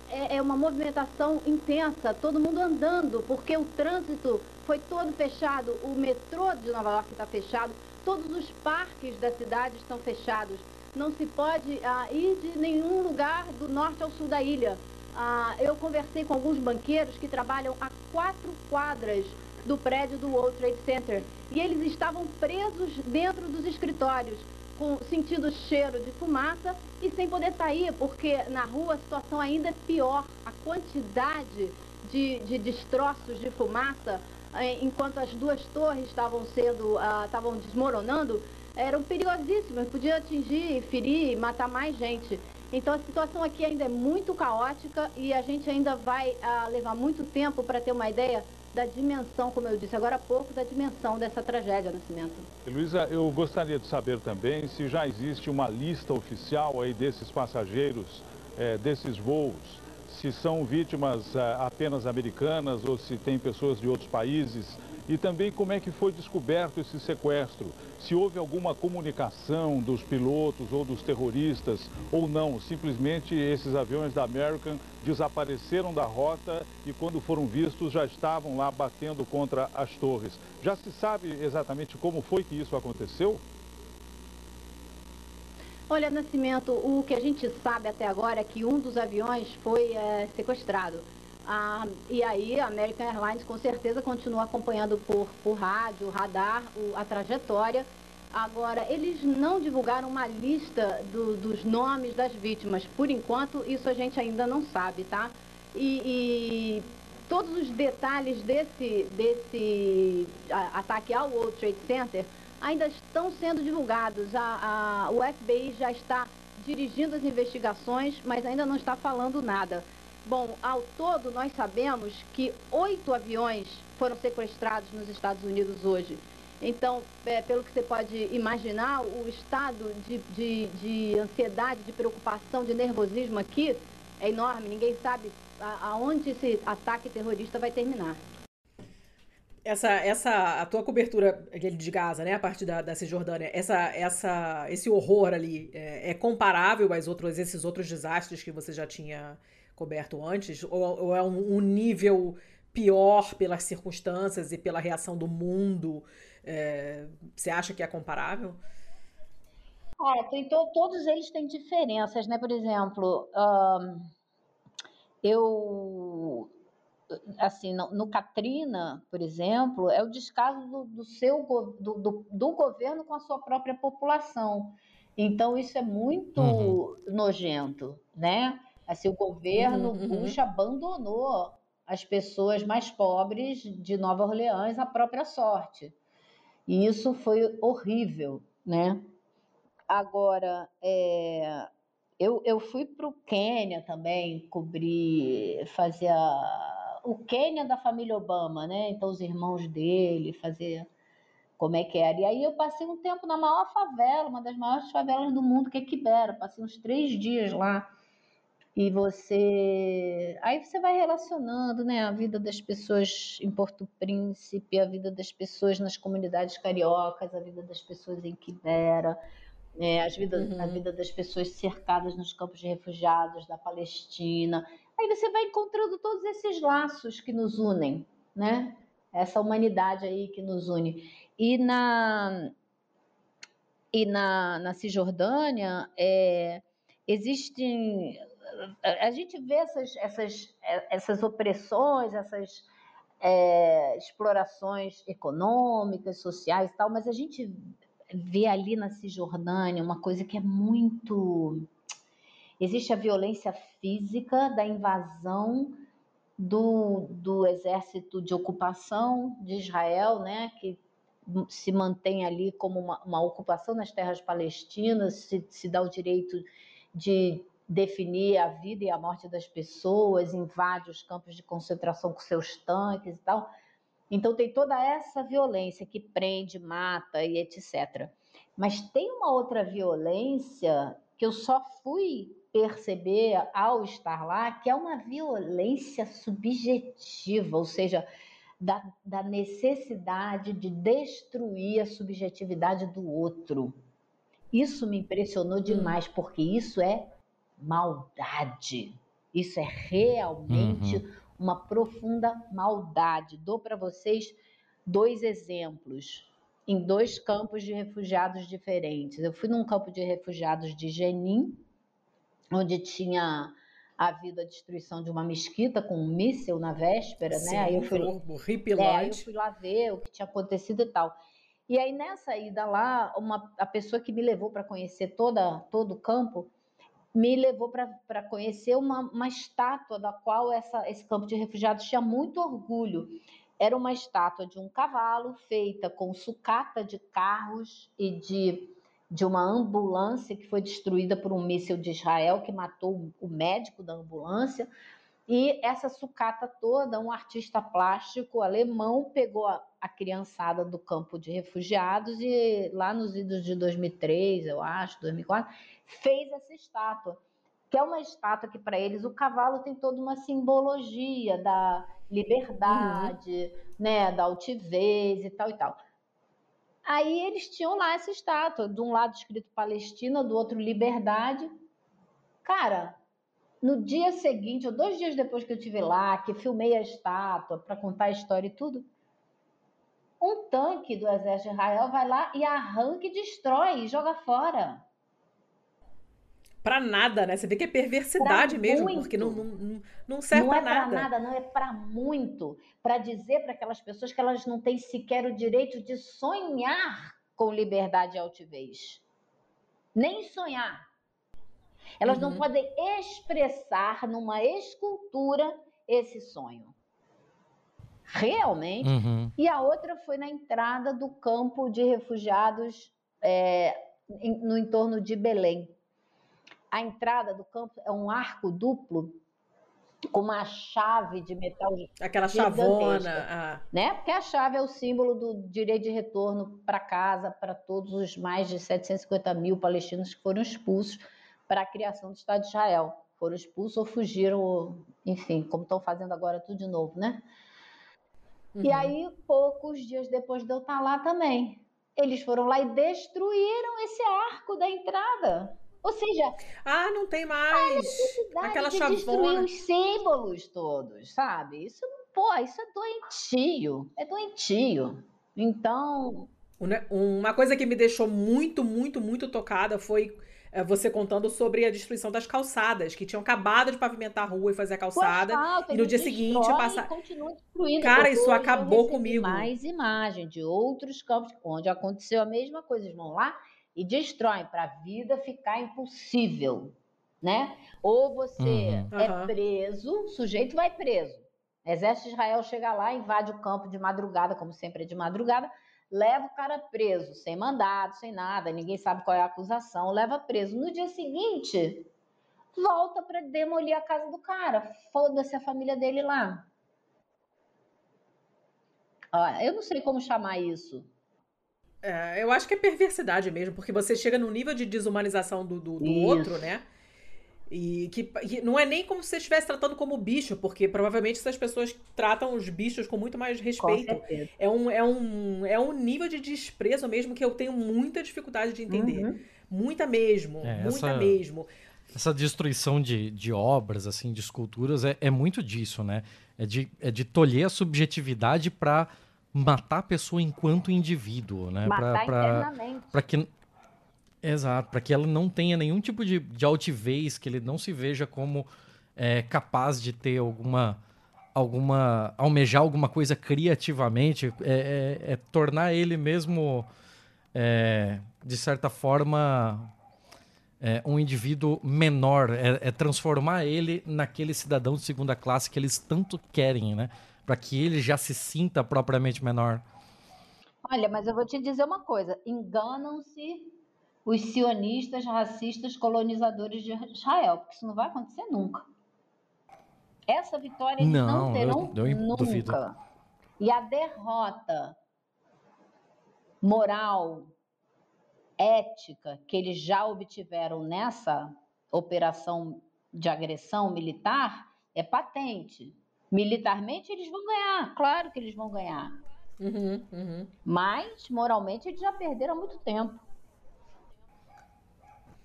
é, é, uma movimentação intensa, todo mundo andando, porque o trânsito foi todo fechado, o metrô de Nova York está fechado, todos os parques da cidade estão fechados. Não se pode ah, ir de nenhum lugar do norte ao sul da ilha. Ah, eu conversei com alguns banqueiros que trabalham a quatro quadras do prédio do World Trade Center e eles estavam presos dentro dos escritórios com, sentindo cheiro de fumaça e sem poder sair, porque na rua a situação ainda é pior. A quantidade de, de destroços de fumaça, eh, enquanto as duas torres estavam sendo, ah, estavam desmoronando, eram perigosíssimas, podia atingir, ferir, matar mais gente. Então a situação aqui ainda é muito caótica e a gente ainda vai ah, levar muito tempo para ter uma ideia da dimensão, como eu disse agora há pouco, da dimensão dessa tragédia, Nascimento. Luísa, eu gostaria de saber também se já existe uma lista oficial aí desses passageiros, é, desses voos, se são vítimas é, apenas americanas ou se tem pessoas de outros países E também como é que foi descoberto esse sequestro? Se houve alguma comunicação dos pilotos ou dos terroristas ou não, simplesmente esses aviões da American desapareceram da rota e quando foram vistos já estavam lá batendo contra as torres. Já se sabe exatamente como foi que isso aconteceu? Olha, Nascimento, o que a gente sabe até agora é que um dos aviões foi é, sequestrado. Ah, e aí a American Airlines com certeza continua acompanhando por, por rádio, radar, o, a trajetória. Agora, eles não divulgaram uma lista do, dos nomes das vítimas. Por enquanto, isso a gente ainda não sabe, tá? E, e todos os detalhes desse, desse ataque ao World Trade Center ainda estão sendo divulgados. A, a, o FBI já está dirigindo as investigações, mas ainda não está falando nada. Bom, ao todo, nós sabemos que oito aviões foram sequestrados nos Estados Unidos hoje. Então, é, pelo que você pode imaginar, o estado de, de, de, ansiedade, de preocupação, de nervosismo aqui é enorme. Ninguém sabe aonde esse ataque terrorista vai terminar essa, essa, a tua cobertura de Gaza, né, a partir da, da Cisjordânia, essa, essa, esse horror ali é, é, comparável aos outros, esses outros desastres que você já tinha coberto antes? Ou, ou é um, um, nível pior pelas circunstâncias e pela reação do mundo? É, você acha que é comparável? Olha, tem to, todos eles têm diferenças, né? Por exemplo, um, eu assim, no, no Katrina, por exemplo, é o descaso do, do seu do, do, do, governo com a sua própria população. Então isso é muito uhum. nojento, né? Assim, o governo uhum, uhum. Bush abandonou as pessoas mais pobres de Nova Orleans à própria sorte. E isso foi horrível, né? Agora, é, eu, eu fui para o Quênia também cobrir, fazer a, o Quênia da família Obama, né? Então os irmãos dele, fazer como é que era. E aí eu passei um tempo na maior favela, uma das maiores favelas do mundo, que é Quibera. Passei uns três dias lá. E você. Aí você vai relacionando, né? A vida das pessoas em Porto Príncipe, a vida das pessoas nas comunidades cariocas, a vida das pessoas em Quibera. É, as vidas, uhum. a vida das pessoas cercadas nos campos de refugiados da Palestina. Aí você vai encontrando todos esses laços que nos unem, né? Essa humanidade aí que nos une. E na, e na, na Cisjordânia, é, existem. A gente vê essas, essas, essas opressões, essas é, explorações econômicas, sociais e tal, mas a gente vê ali na Cisjordânia uma coisa que é muito Existe a violência física da invasão do, do exército de ocupação de Israel, né, que se mantém ali como uma, uma ocupação nas terras palestinas, se, se dá o direito de definir a vida e a morte das pessoas, invade os campos de concentração com seus tanques e tal. Então tem toda essa violência que prende, mata e etc. Mas tem uma outra violência que eu só fui perceber ao estar lá que é uma violência subjetiva, ou seja, da, da necessidade de destruir a subjetividade do outro. Isso me impressionou hum. demais, porque isso é maldade. Isso é realmente uhum. uma profunda maldade. Dou para vocês dois exemplos em dois campos de refugiados diferentes. Eu fui num campo de refugiados de Jenin, onde tinha havido a destruição de uma mesquita com um míssil na véspera, Sim, né? Aí eu fui, é, aí eu fui lá ver o que tinha acontecido e tal. E aí nessa ida lá, uma, a pessoa que me levou para conhecer toda, todo o campo me levou para conhecer uma, uma estátua da qual essa, esse campo de refugiados tinha muito orgulho. Era uma estátua de um cavalo feita com sucata de carros e de de uma ambulância que foi destruída por um míssil de Israel que matou o médico da ambulância. E essa sucata toda, um artista plástico alemão pegou a, a criançada do campo de refugiados e lá nos idos de 2003, eu acho, 2004, fez essa estátua. que é uma estátua que para eles o cavalo tem toda uma simbologia da liberdade, uhum. né, da altivez e tal e tal. Aí eles tinham lá essa estátua, de um lado escrito Palestina, do outro Liberdade. Cara, no dia seguinte, ou dois dias depois que eu estive lá, que filmei a estátua para contar a história e tudo, um tanque do exército de Israel vai lá e arranca e destrói e joga fora. Pra nada, né? Você vê que é perversidade pra mesmo, muito. porque não, não, não serve para nada. Não é pra nada, não é para muito. Para dizer para aquelas pessoas que elas não têm sequer o direito de sonhar com liberdade e altivez. Nem sonhar. Elas uhum. não podem expressar numa escultura esse sonho. Realmente. Uhum. E a outra foi na entrada do campo de refugiados é, no entorno de Belém. A entrada do campo é um arco duplo com uma chave de metal aquela chavona ah. né porque a chave é o símbolo do direito de retorno para casa para todos os mais de 750 mil palestinos que foram expulsos para a criação do Estado de Israel foram expulsos ou fugiram enfim como estão fazendo agora tudo de novo né uhum. e aí poucos dias depois de eu estar lá também eles foram lá e destruíram esse arco da entrada ou seja, ah, não tem mais aquela de chavona. destruir os símbolos todos, sabe? Isso, pô, isso é doentio, é doentio. Então, uma coisa que me deixou muito, muito, muito tocada foi é, você contando sobre a destruição das calçadas, que tinham acabado de pavimentar a rua e fazer a calçada, asfalto, e no dia seguinte passar. Cara, isso acabou comigo. Mais imagem de outros campos onde aconteceu a mesma coisa. Eles vão lá e destroem para a vida ficar impossível, né? Ou você uhum. é preso, o sujeito vai preso. O exército de Israel chega lá, invade o campo de madrugada, como sempre é de madrugada, leva o cara preso, sem mandado, sem nada, ninguém sabe qual é a acusação, leva preso. No dia seguinte, volta para demolir a casa do cara. Foda-se a família dele lá. Eu não sei como chamar isso. É, eu acho que é perversidade mesmo, porque você chega num nível de desumanização do, do, do outro, né? E que, que, não é nem como se você estivesse tratando como bicho, porque provavelmente essas pessoas tratam os bichos com muito mais respeito. É um, é, um, é um nível de desprezo mesmo que eu tenho muita dificuldade de entender. Uhum. Muita mesmo, é, muita essa, mesmo. Essa destruição de, de obras, assim, de esculturas, é, é muito disso, né? É de, é de tolher a subjetividade para matar a pessoa enquanto indivíduo, né? Matar para que Exato, para que ela não tenha nenhum tipo de, de altivez, que ele não se veja como é, capaz de ter alguma alguma almejar alguma coisa criativamente, é, é, é tornar ele mesmo é, de certa forma é, um indivíduo menor, é, é, transformar ele naquele cidadão de segunda classe que eles tanto querem, né? Para que ele já se sinta propriamente menor. Olha, mas eu vou te dizer uma coisa: enganam-se os sionistas, racistas, colonizadores de Israel, porque isso não vai acontecer nunca. Essa vitória eles não, não terão eu, eu nunca. Duvido. E a derrota moral, ética que eles já obtiveram nessa operação de agressão militar é patente. Militarmente eles vão ganhar, claro que eles vão ganhar. Uhum, uhum. Mas moralmente eles já perderam há muito tempo.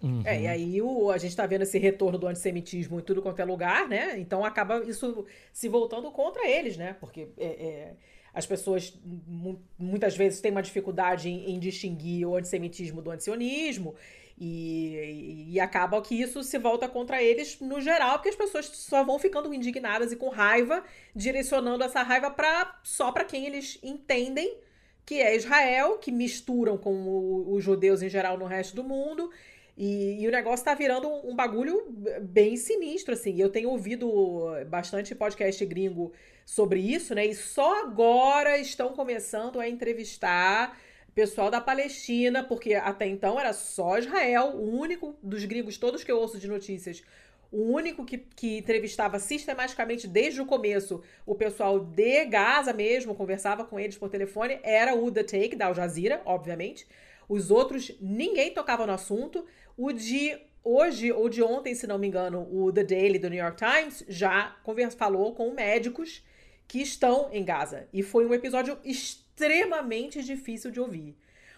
Uhum. É, e aí o, a gente tá vendo esse retorno do antissemitismo em tudo quanto é lugar, né? Então acaba isso se voltando contra eles, né? Porque é, é, as pessoas muitas vezes têm uma dificuldade em, em distinguir o antissemitismo do antisionismo. E, e, acaba que isso se volta contra eles no geral, porque as pessoas só vão ficando indignadas e com raiva, direcionando essa raiva pra, só para quem eles entendem que é Israel, que misturam com os judeus em geral no resto do mundo. E, e o negócio tá virando um, um, bagulho bem sinistro, assim. Eu tenho ouvido bastante podcast gringo sobre isso, né? E só agora estão começando a entrevistar pessoal da Palestina, porque até então era só Israel, o único dos gringos todos que eu ouço de notícias, o único que, que entrevistava sistematicamente desde o começo o pessoal de Gaza mesmo, conversava com eles por telefone, era o The Take, da Al Jazeera, obviamente. Os outros, ninguém tocava no assunto. O de hoje, ou de ontem, se não me engano, o The Daily do New York Times já falou com médicos que estão em Gaza. E foi um episódio extremamente difícil de ouvir.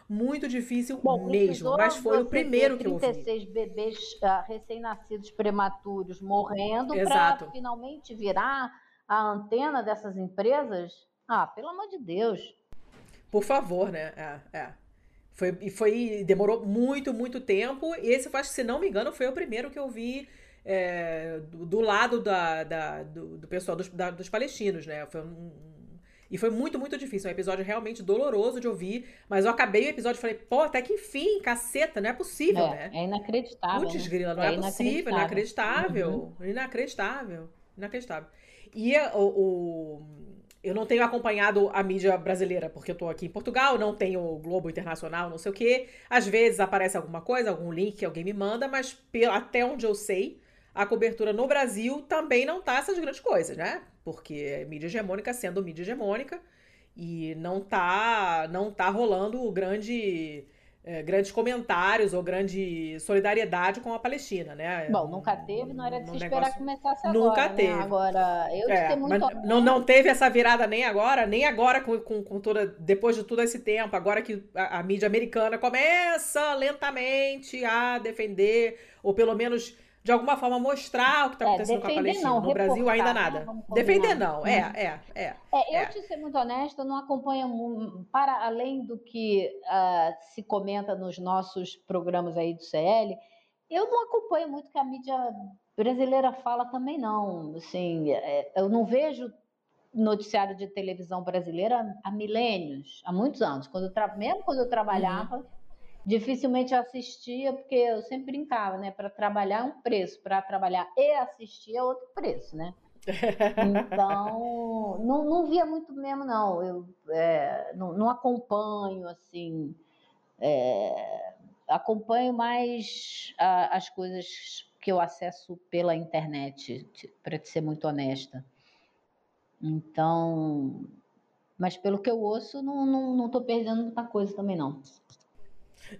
Muito difícil Bom, mesmo, mas foi o primeiro que eu ouvi. 36 bebês uh, recém-nascidos prematuros morrendo para finalmente virar a antena dessas empresas. Ah, pelo amor de Deus. Por favor, né? É, é. Foi, e foi, demorou muito, muito tempo. Esse, acho que, se não me engano, foi o primeiro que eu vi é, do, do, lado da, da do, do, pessoal dos, da, dos palestinos, né? Foi um, e foi muito, muito difícil. Um episódio realmente doloroso de ouvir. Mas eu acabei o episódio e falei, pô, até que enfim, caceta, não é possível, é, né? É inacreditável. Putz, né? grila, não é, é possível, inacreditável. Uhum. Inacreditável. Inacreditável. E o, o, eu não tenho acompanhado a mídia brasileira, porque eu tô aqui em Portugal, não tenho Globo Internacional, não sei o quê. Às vezes aparece alguma coisa, algum link que alguém me manda, mas até onde eu sei, a cobertura no Brasil também não tá essas grandes coisas, né? Porque é mídia hegemônica sendo mídia hegemônica e não tá, não tá rolando grande é, grandes comentários ou grande solidariedade com a Palestina, né? Bom, nunca teve, não era de se esperar negócio... começasse agora. Nunca né? teve. Agora, eu é, muito não, não teve essa virada nem agora, nem agora com, com, com toda. Depois de todo esse tempo, agora que a, a mídia americana começa lentamente a defender, ou pelo menos de alguma forma mostrar o que está é, acontecendo é, com a Palestina. Não, no Brasil ainda nada. Né? Defender não, é, é, é, é. eu, é. te ser muito honesta, não acompanho para além do que uh, se comenta nos nossos programas aí do CL, eu não acompanho muito o que a mídia brasileira fala também não. Assim, é, eu não vejo noticiário de televisão brasileira há milênios, há muitos anos. Quando eu mesmo quando eu trabalhava, uhum dificilmente eu assistia, porque eu sempre brincava, né? Para trabalhar é um preço, para trabalhar e assistir é outro preço, né? Então, *laughs* não, não via muito mesmo, não. Eu é, não, não, acompanho, assim. É, acompanho mais a, as coisas que eu acesso pela internet, para ser muito honesta. Então, mas pelo que eu ouço, não, não, não tô perdendo muita coisa também, não.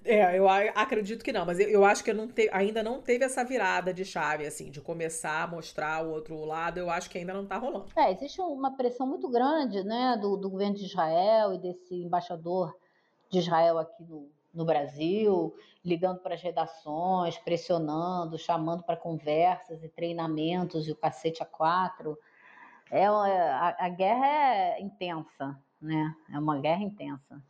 É, eu acredito que não, mas eu, eu acho que não te, ainda não teve essa virada de chave, assim, de começar a mostrar o outro lado, eu acho que ainda não tá rolando. É, existe uma pressão muito grande, né, do, do governo de Israel e desse embaixador de Israel aqui no, no Brasil, ligando para as redações, pressionando, chamando para conversas e treinamentos e o cacete a quatro. É, a, a guerra é intensa, né? É uma guerra intensa.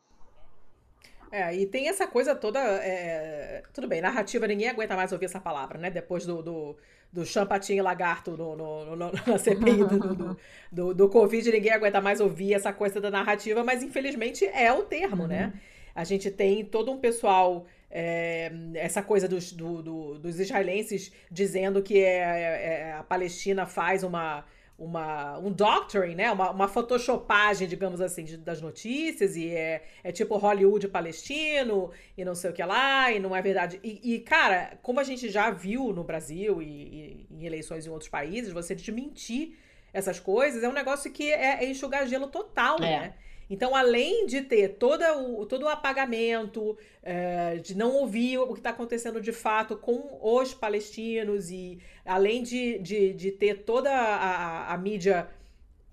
É, e tem essa coisa toda. É... Tudo bem, narrativa, ninguém aguenta mais ouvir essa palavra, né? Depois do, do, do champatinho lagarto no, no, no, na CPI do, do, do, do, Covid, ninguém aguenta mais ouvir essa coisa da narrativa, mas infelizmente é o termo, né? uhum. né? A gente tem todo um pessoal. É, essa coisa dos, do, do, dos israelenses dizendo que é, é, é a Palestina faz uma uma, um doctoring, né? Uma, uma photoshopagem, digamos assim, de, das notícias, e é, é tipo Hollywood palestino, e não sei o que lá, e não é verdade. E, e cara, como a gente já viu no Brasil e, e, em eleições em outros países, você desmentir essas coisas é um negócio que é, é enxugar gelo total, é. né? Então, além de ter todo o, todo o apagamento, é, de não ouvir o que está acontecendo de fato com os palestinos, e além de, de, de ter toda a, a mídia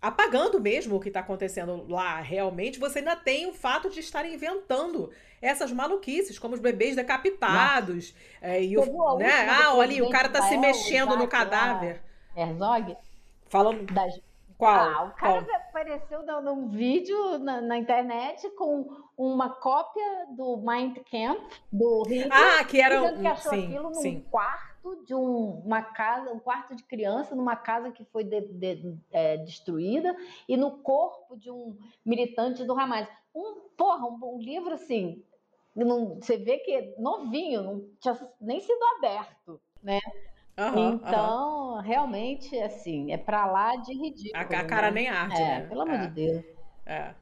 apagando mesmo o que está acontecendo lá realmente, você ainda tem o fato de estar inventando essas maluquices, como os bebês decapitados. É, e o, né? Ah, ali, o cara está se mexendo no cadáver. Herzog? Falando. Das, qual? Ah, o cara Qual? apareceu num vídeo na, na, internet com uma cópia do Mind Camp do Hitler. Ah, que era um. que achou sim, aquilo num sim. quarto de um, uma casa, um quarto de criança numa casa que foi de, de, é, destruída e no corpo de um militante do Hamas. Um, porra, um, um livro assim. Não, você vê que é novinho, não tinha nem sido aberto, né? Uhum, então, uhum. realmente, assim, é pra lá de ridículo. A, a cara né? nem arte, é, né? Pelo amor é. de Deus. É.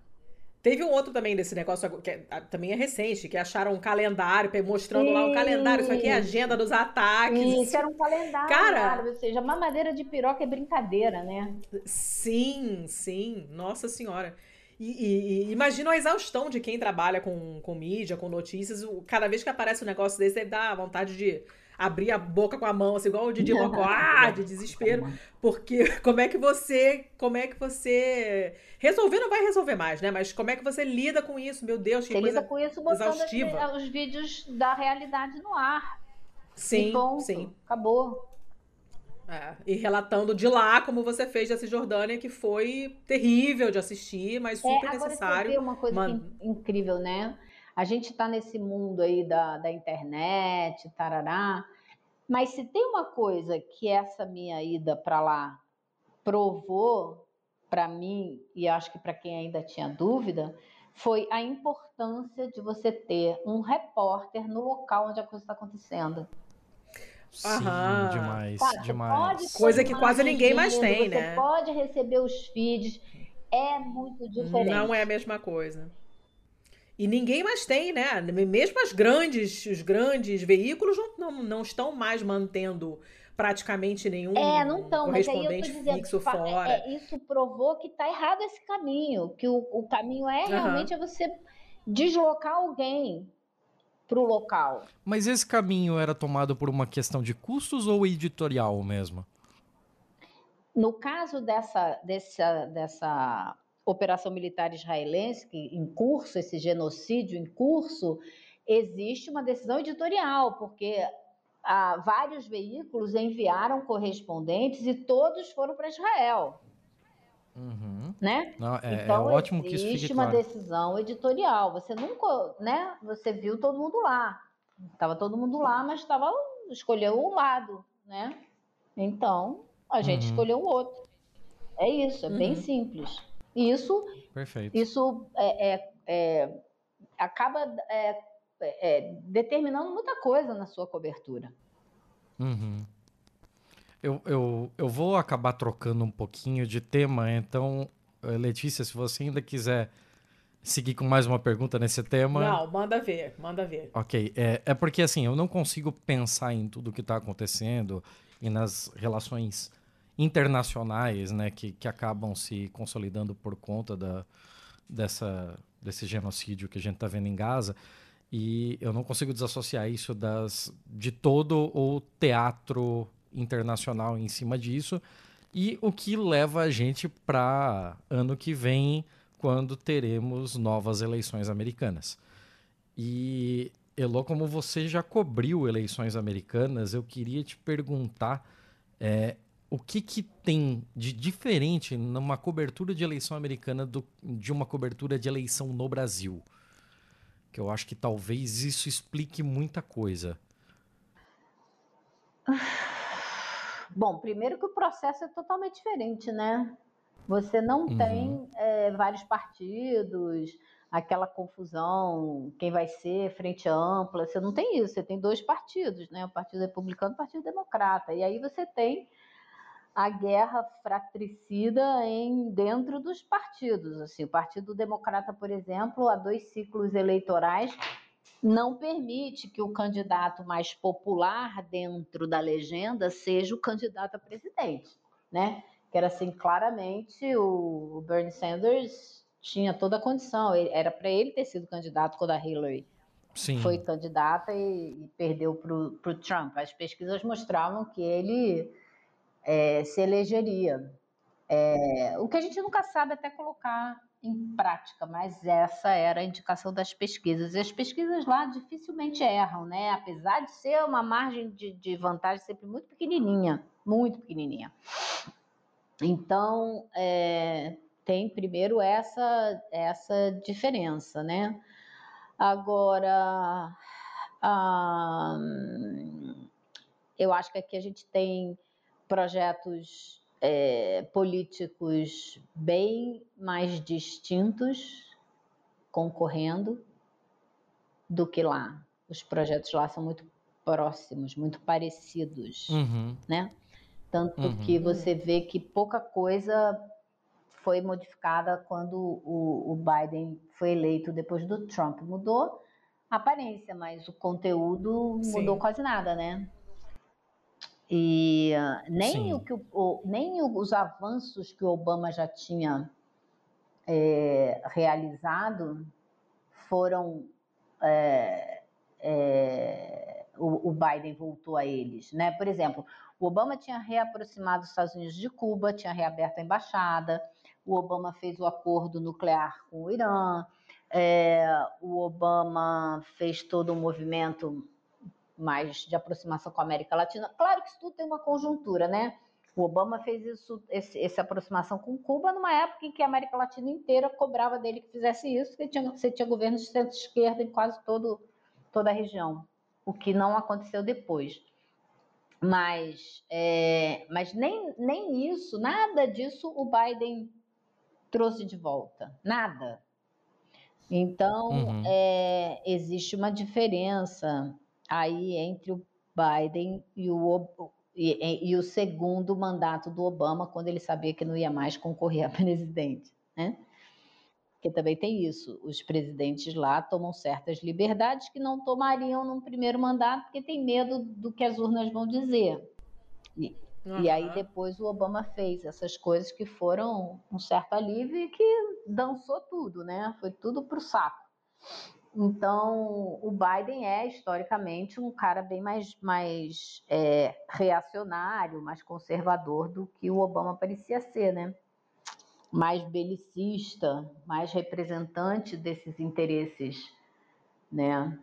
Teve um outro também desse negócio, que é, também é recente, que acharam um calendário, mostrando Sim. lá o calendário. Isso aqui é a agenda dos ataques. Isso, era um calendário. Cara, ou seja, uma madeira de piroca é brincadeira, né? Sim, sim. Nossa Senhora. E, e, e imagina a exaustão de quem trabalha com, com mídia, com notícias. Cada vez que aparece um negócio desse, deve dar vontade de abrir a boca com a mão, assim, igual o Didi *laughs* Mocó, ah, de desespero, porque *laughs* como é que você, como é que você resolver não vai resolver mais, né? Mas como é que você lida com isso? Meu Deus, que você coisa lida com isso botando exaustiva. os vídeos da realidade no ar. Sim, sim. Acabou. É, e relatando de lá como você fez da Cisjordânia, que foi terrível de assistir, mas é, super é, agora necessário. Você vê uma coisa uma... incrível, né? A gente está nesse mundo aí da, da internet, tarará, mas se tem uma coisa que essa minha ida para lá provou para mim, e acho que para quem ainda tinha dúvida, foi a importância de você ter um repórter no local onde a coisa está acontecendo. Sim, Aham. demais, tá, demais. Coisa que quase ninguém mais tem, você né? Você pode receber os feeds, é muito diferente. Não é a mesma coisa. E ninguém mais tem, né? Mesmo as grandes, os grandes veículos não, não, não estão mais mantendo praticamente nenhum é, não tão, correspondente mas aí eu tô dizendo, fora. É, isso provou que está errado esse caminho, que o, o caminho é realmente uhum. é você deslocar alguém para o local. Mas esse caminho era tomado por uma questão de custos ou editorial mesmo? No caso dessa, dessa, dessa operação militar israelense, que em curso, esse genocídio em curso, existe uma decisão editorial, porque ah, vários veículos enviaram correspondentes e todos foram para Israel. Uhum. Né? Não, é, é então, é ótimo que isso existe uma decisão editorial. Você nunca, né? Você viu todo mundo lá. Estava todo mundo lá, mas estava escolheu um lado, né? Então, a gente uhum. escolheu o outro. É isso, é uhum. bem simples. Isso, Perfeito. isso é, é, é acaba é, é, determinando muita coisa na sua cobertura. Uhum. Eu, eu, eu vou acabar trocando um pouquinho de tema, então, eh, Letícia, se você ainda quiser seguir com mais uma pergunta nesse tema. Não, manda ver, manda ver. Ok, é, é porque assim, eu não consigo pensar em tudo que está acontecendo e nas relações internacionais, né, que, que acabam se consolidando por conta da, dessa, desse genocídio que a gente está vendo em Gaza. E eu não consigo desassociar isso das, de todo o teatro internacional em cima disso. E o que leva a gente para ano que vem, quando teremos novas eleições americanas. E, Elo, como você já cobriu eleições americanas, eu queria te perguntar é, o que, que tem de diferente numa cobertura de eleição americana do, de uma cobertura de eleição no Brasil? Que eu acho que talvez isso explique muita coisa. *sighs* Bom, primeiro que o processo é totalmente diferente, né? Você não uhum. tem é, vários partidos, aquela confusão, quem vai ser, frente ampla, você não tem isso, você tem dois partidos, né? O Partido Republicano e o Partido Democrata. E aí você tem a guerra fratricida em dentro dos partidos. Assim, o Partido Democrata, por exemplo, há dois ciclos eleitorais não permite que o candidato mais popular dentro da legenda seja o candidato a presidente, né? Que era assim claramente o Bernie Sanders tinha toda a condição, era para ele ter sido candidato quando a Hillary Sim. foi candidata e, e perdeu para o Trump. As pesquisas mostravam que ele é, se elegeria. É, o que a gente nunca sabe até colocar em prática, mas essa era a indicação das pesquisas. E as pesquisas lá dificilmente erram, né? Apesar de ser uma margem de, de vantagem sempre muito pequenininha, muito pequenininha. Então, é, tem primeiro essa, essa diferença, né? Agora, eu acho que aqui a gente tem projetos é, políticos bem mais distintos concorrendo do que lá. Os projetos lá são muito próximos, muito parecidos, uhum. né? Tanto uhum. que você vê que pouca coisa foi modificada quando o, o Biden foi eleito depois do Trump. Mudou a aparência, mas o conteúdo Sim. mudou quase nada, né? E uh, nem, o que o, o, nem os avanços que o Obama já tinha é, realizado foram é, é, o, o Biden voltou a eles, né? Por exemplo, o Obama tinha reaproximado os Estados Unidos de Cuba, tinha reaberto a embaixada, o Obama fez o acordo nuclear com o Irã, o Obama fez todo um movimento mais de aproximação com a América Latina. Claro que isso tudo tem uma conjuntura, né? O Obama fez isso, esse, essa aproximação com Cuba numa época em que a América Latina inteira cobrava dele que fizesse isso, porque tinha, você tinha governos de centro-esquerda em quase todo, toda a região, o que não aconteceu depois. Mas, é, mas nem, nem isso, nada disso o Biden trouxe de volta, nada. Então, uhum. é, existe uma diferença aí entre o Biden e o, e, e, o segundo mandato do Obama, quando ele sabia que não ia mais concorrer a *laughs* presidente, né? Porque também tem isso, os presidentes lá tomam certas liberdades que não tomariam num primeiro mandato, porque tem medo do que as urnas vão dizer. E, uhum. e aí depois o Obama fez essas coisas que foram um certo alívio e que dançou tudo, né? Foi tudo para o saco. Então, o Biden é historicamente um cara bem mais, mais é, reacionário, mais conservador do que o Obama parecia ser, né? Mais belicista, mais representante desses interesses, né?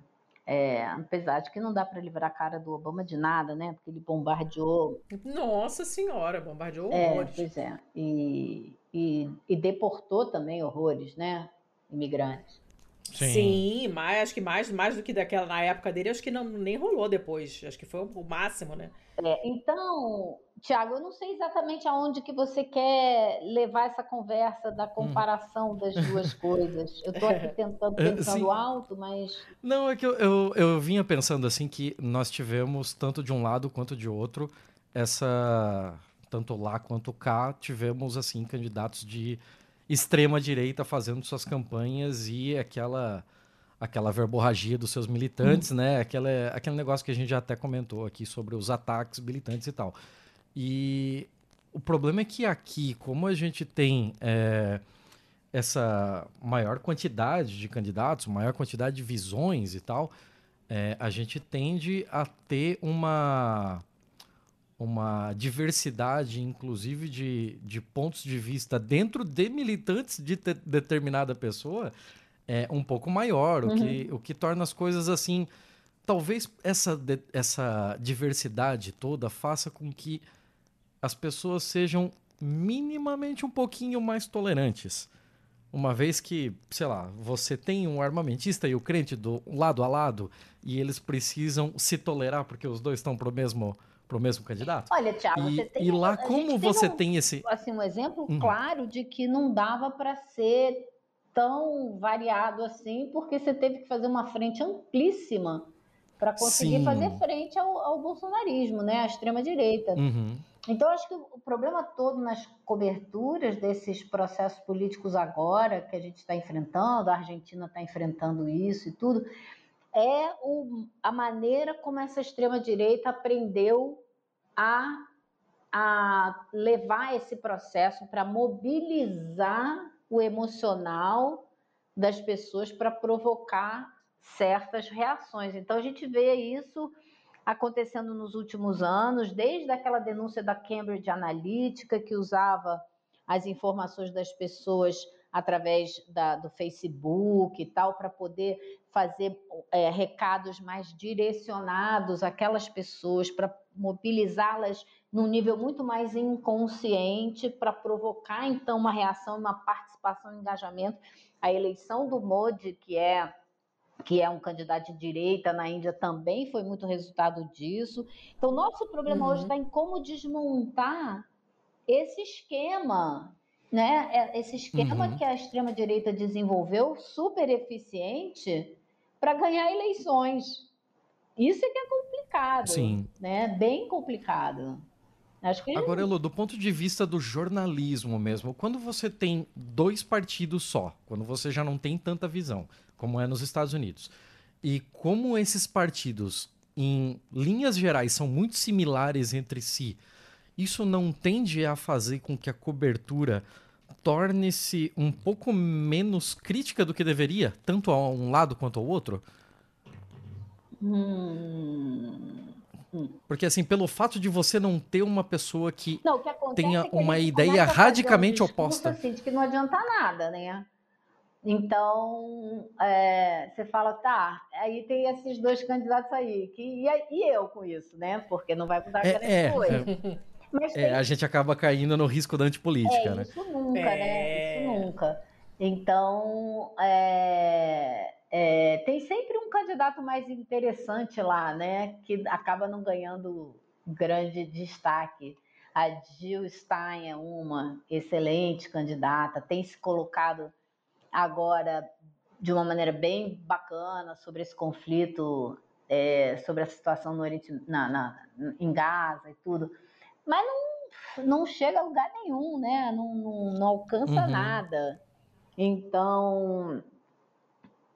É, apesar de que não dá para livrar a cara do Obama de nada, né? Porque ele bombardeou. Nossa Senhora, bombardeou é, horrores. Pois é. E, e, e deportou também horrores, né? Imigrantes. Sim, Sim mas acho que mais, mais do que daquela na época dele, acho que não, nem rolou depois. Acho que foi o máximo, né? É, então, Tiago, eu não sei exatamente aonde que você quer levar essa conversa da hum. comparação hum. das duas *laughs* coisas. Eu estou aqui tentando, *laughs* é, pensando alto, mas. Não, é que eu, eu, eu vinha pensando assim que nós tivemos, tanto de um lado quanto de outro, essa. Tanto lá quanto cá, tivemos assim candidatos de extrema direita fazendo suas campanhas e aquela aquela verborragia dos seus militantes, hum. né? Aquela, aquele negócio que a gente já até comentou aqui sobre os ataques militantes e tal. E o problema é que aqui, como a gente tem é, essa maior quantidade de candidatos, maior quantidade de visões e tal, é, a gente tende a ter uma uma diversidade, inclusive, de, de pontos de vista dentro de militantes de te, determinada pessoa é um pouco maior, uhum. o, que, o que torna as coisas assim. Talvez essa, essa diversidade toda faça com que as pessoas sejam minimamente um pouquinho mais tolerantes. Uma vez que, sei lá, você tem um armamentista e o crente do lado a lado e eles precisam se tolerar porque os dois estão pro mesmo para o mesmo candidato? Olha, Tiago, e, você tem. E lá, como você um, tem esse. Assim, um exemplo uhum. claro de que não dava para ser tão variado assim, porque você teve que fazer uma frente amplíssima para conseguir Sim. fazer frente ao, ao, bolsonarismo, né? À extrema-direita. Uhum. Então, acho que o problema todo nas coberturas desses processos políticos agora que a gente está enfrentando, a Argentina está enfrentando isso e tudo, é o, a maneira como essa extrema-direita aprendeu a, a levar esse processo para mobilizar o emocional das pessoas para provocar certas reações. Então, a gente vê isso acontecendo nos últimos anos, desde aquela denúncia da Cambridge Analytica, que usava as informações das pessoas através da, do Facebook e tal, para poder fazer é, recados mais direcionados àquelas pessoas, para mobilizá-las num nível muito mais inconsciente, para provocar então uma reação, uma participação, um engajamento. A eleição do Modi, que é que é um candidato de direita na Índia, também foi muito resultado disso. Então, nosso problema uhum. hoje está em como desmontar esse esquema né? É, esse esquema uhum. que a extrema-direita desenvolveu, super eficiente, para ganhar eleições. Isso é que é complicado. Sim. Né? Bem complicado. Acho que... Agora, Elo, do ponto de vista do jornalismo mesmo, quando você tem dois partidos só, quando você já não tem tanta visão, como é nos Estados Unidos, e como esses partidos, em linhas gerais, são muito similares entre si, isso não tende a fazer com que a cobertura torne-se um pouco menos crítica do que deveria, tanto a um lado quanto ao outro? Hum. Porque, assim, pelo fato de você não ter uma pessoa que, não, que tenha é que uma ideia radicalmente um oposta. Assim, de que não adianta nada, né? Então, é, você fala, tá, aí tem esses dois candidatos aí, que, e, e eu com isso, né? Porque não vai mudar é, grande é, coisa. É. *laughs* Mas é, a gente acaba caindo no risco da antipolítica, é, né? Isso nunca, né? Isso nunca. Então, é, é, tem sempre um candidato mais interessante lá, né? Que acaba não ganhando grande destaque. A Jill Stein é uma excelente candidata, tem se colocado agora de uma maneira bem bacana sobre esse conflito, é, sobre a situação no Oriente, na, na, em Gaza e tudo, mas não, não chega a lugar nenhum, né? Não, não, não alcança uhum. nada. Então,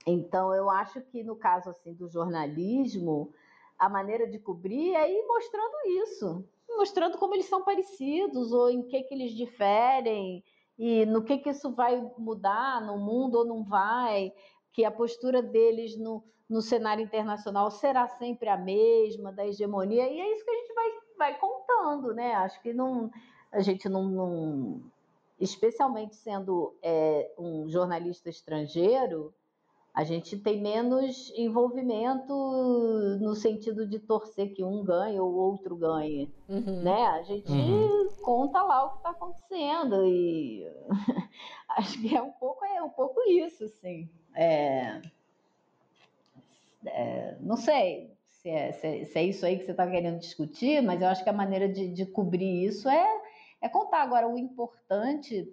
então eu acho que no caso assim do jornalismo, a maneira de cobrir é ir mostrando isso, mostrando como eles são parecidos ou em que que eles diferem e no que, que isso vai mudar no mundo ou não vai, que a postura deles no, no cenário internacional será sempre a mesma, da hegemonia, e é isso que a gente vai, vai contando, né? Acho que não, a gente não, não especialmente sendo é, um jornalista estrangeiro, a gente tem menos envolvimento no sentido de torcer que um ganhe ou o outro ganhe, uhum. né? A gente uhum. conta lá o que está acontecendo e *laughs* acho que é um pouco é um pouco isso, assim. É... É, não sei se é, se é, se, é, isso aí que você está querendo discutir, mas eu acho que a maneira de, de cobrir isso é, é contar. Agora, o importante,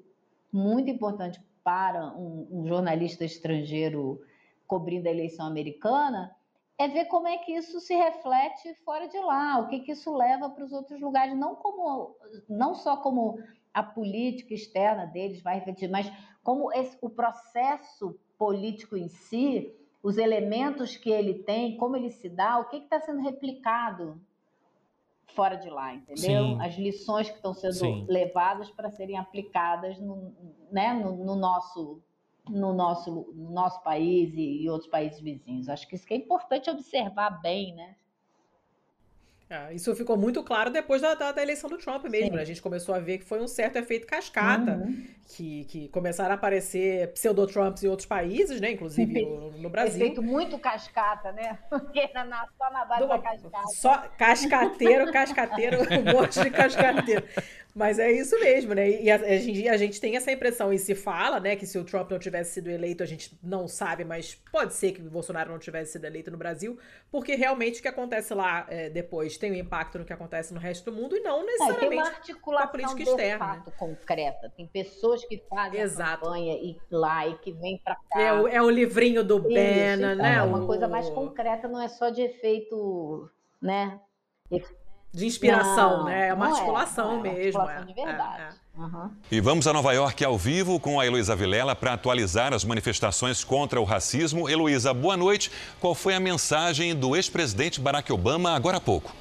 muito importante para um, um jornalista estrangeiro cobrindo a eleição americana, é ver como é que isso se reflete fora de lá, o que, que isso leva para os outros lugares, não como não só como a política externa deles vai refletir, mas como esse, o processo político em si, os elementos que ele tem, como ele se dá, o que está sendo replicado fora de lá, entendeu? Sim. As lições que estão sendo Sim. levadas para serem aplicadas no, né, no, no nosso no nosso, no nosso país e, e outros países vizinhos. Acho que isso que é importante observar bem, né? É, isso ficou muito claro depois da, da, da eleição do Trump mesmo. Né? A gente começou a ver que foi um certo efeito cascata, uhum. que, que começaram a aparecer pseudo-Trumps em outros países, né? Inclusive no, no, Brasil. Efeito muito cascata, né? *laughs* Porque era na, só na base Do, da cascata. Só cascateiro, cascateiro, *laughs* um monte de cascateiro. Mas é isso mesmo, né? E a, a, gente, a gente tem essa impressão e se fala, né, que se o Trump não tivesse sido eleito, a gente não sabe, mas pode ser que o Bolsonaro não tivesse sido eleito no Brasil, porque realmente o que acontece lá é, depois tem um impacto no que acontece no resto do mundo e não necessariamente é, tem uma articulação política externa. Fato né? concreta. Tem pessoas que fazem Exato. a campanha e lá e que vêm para cá. É o, é o livrinho do Isso, Bena, então, né? É uma o... coisa mais concreta, não é só de efeito, né? De inspiração, não, né? É uma articulação é, mesmo. Uma articulação é, de verdade. É, é. Uhum. E vamos a Nova York ao vivo com a Heloísa Vilela para atualizar as manifestações contra o racismo. Heloísa, boa noite. Qual foi a mensagem do ex-presidente Barack Obama agora há pouco?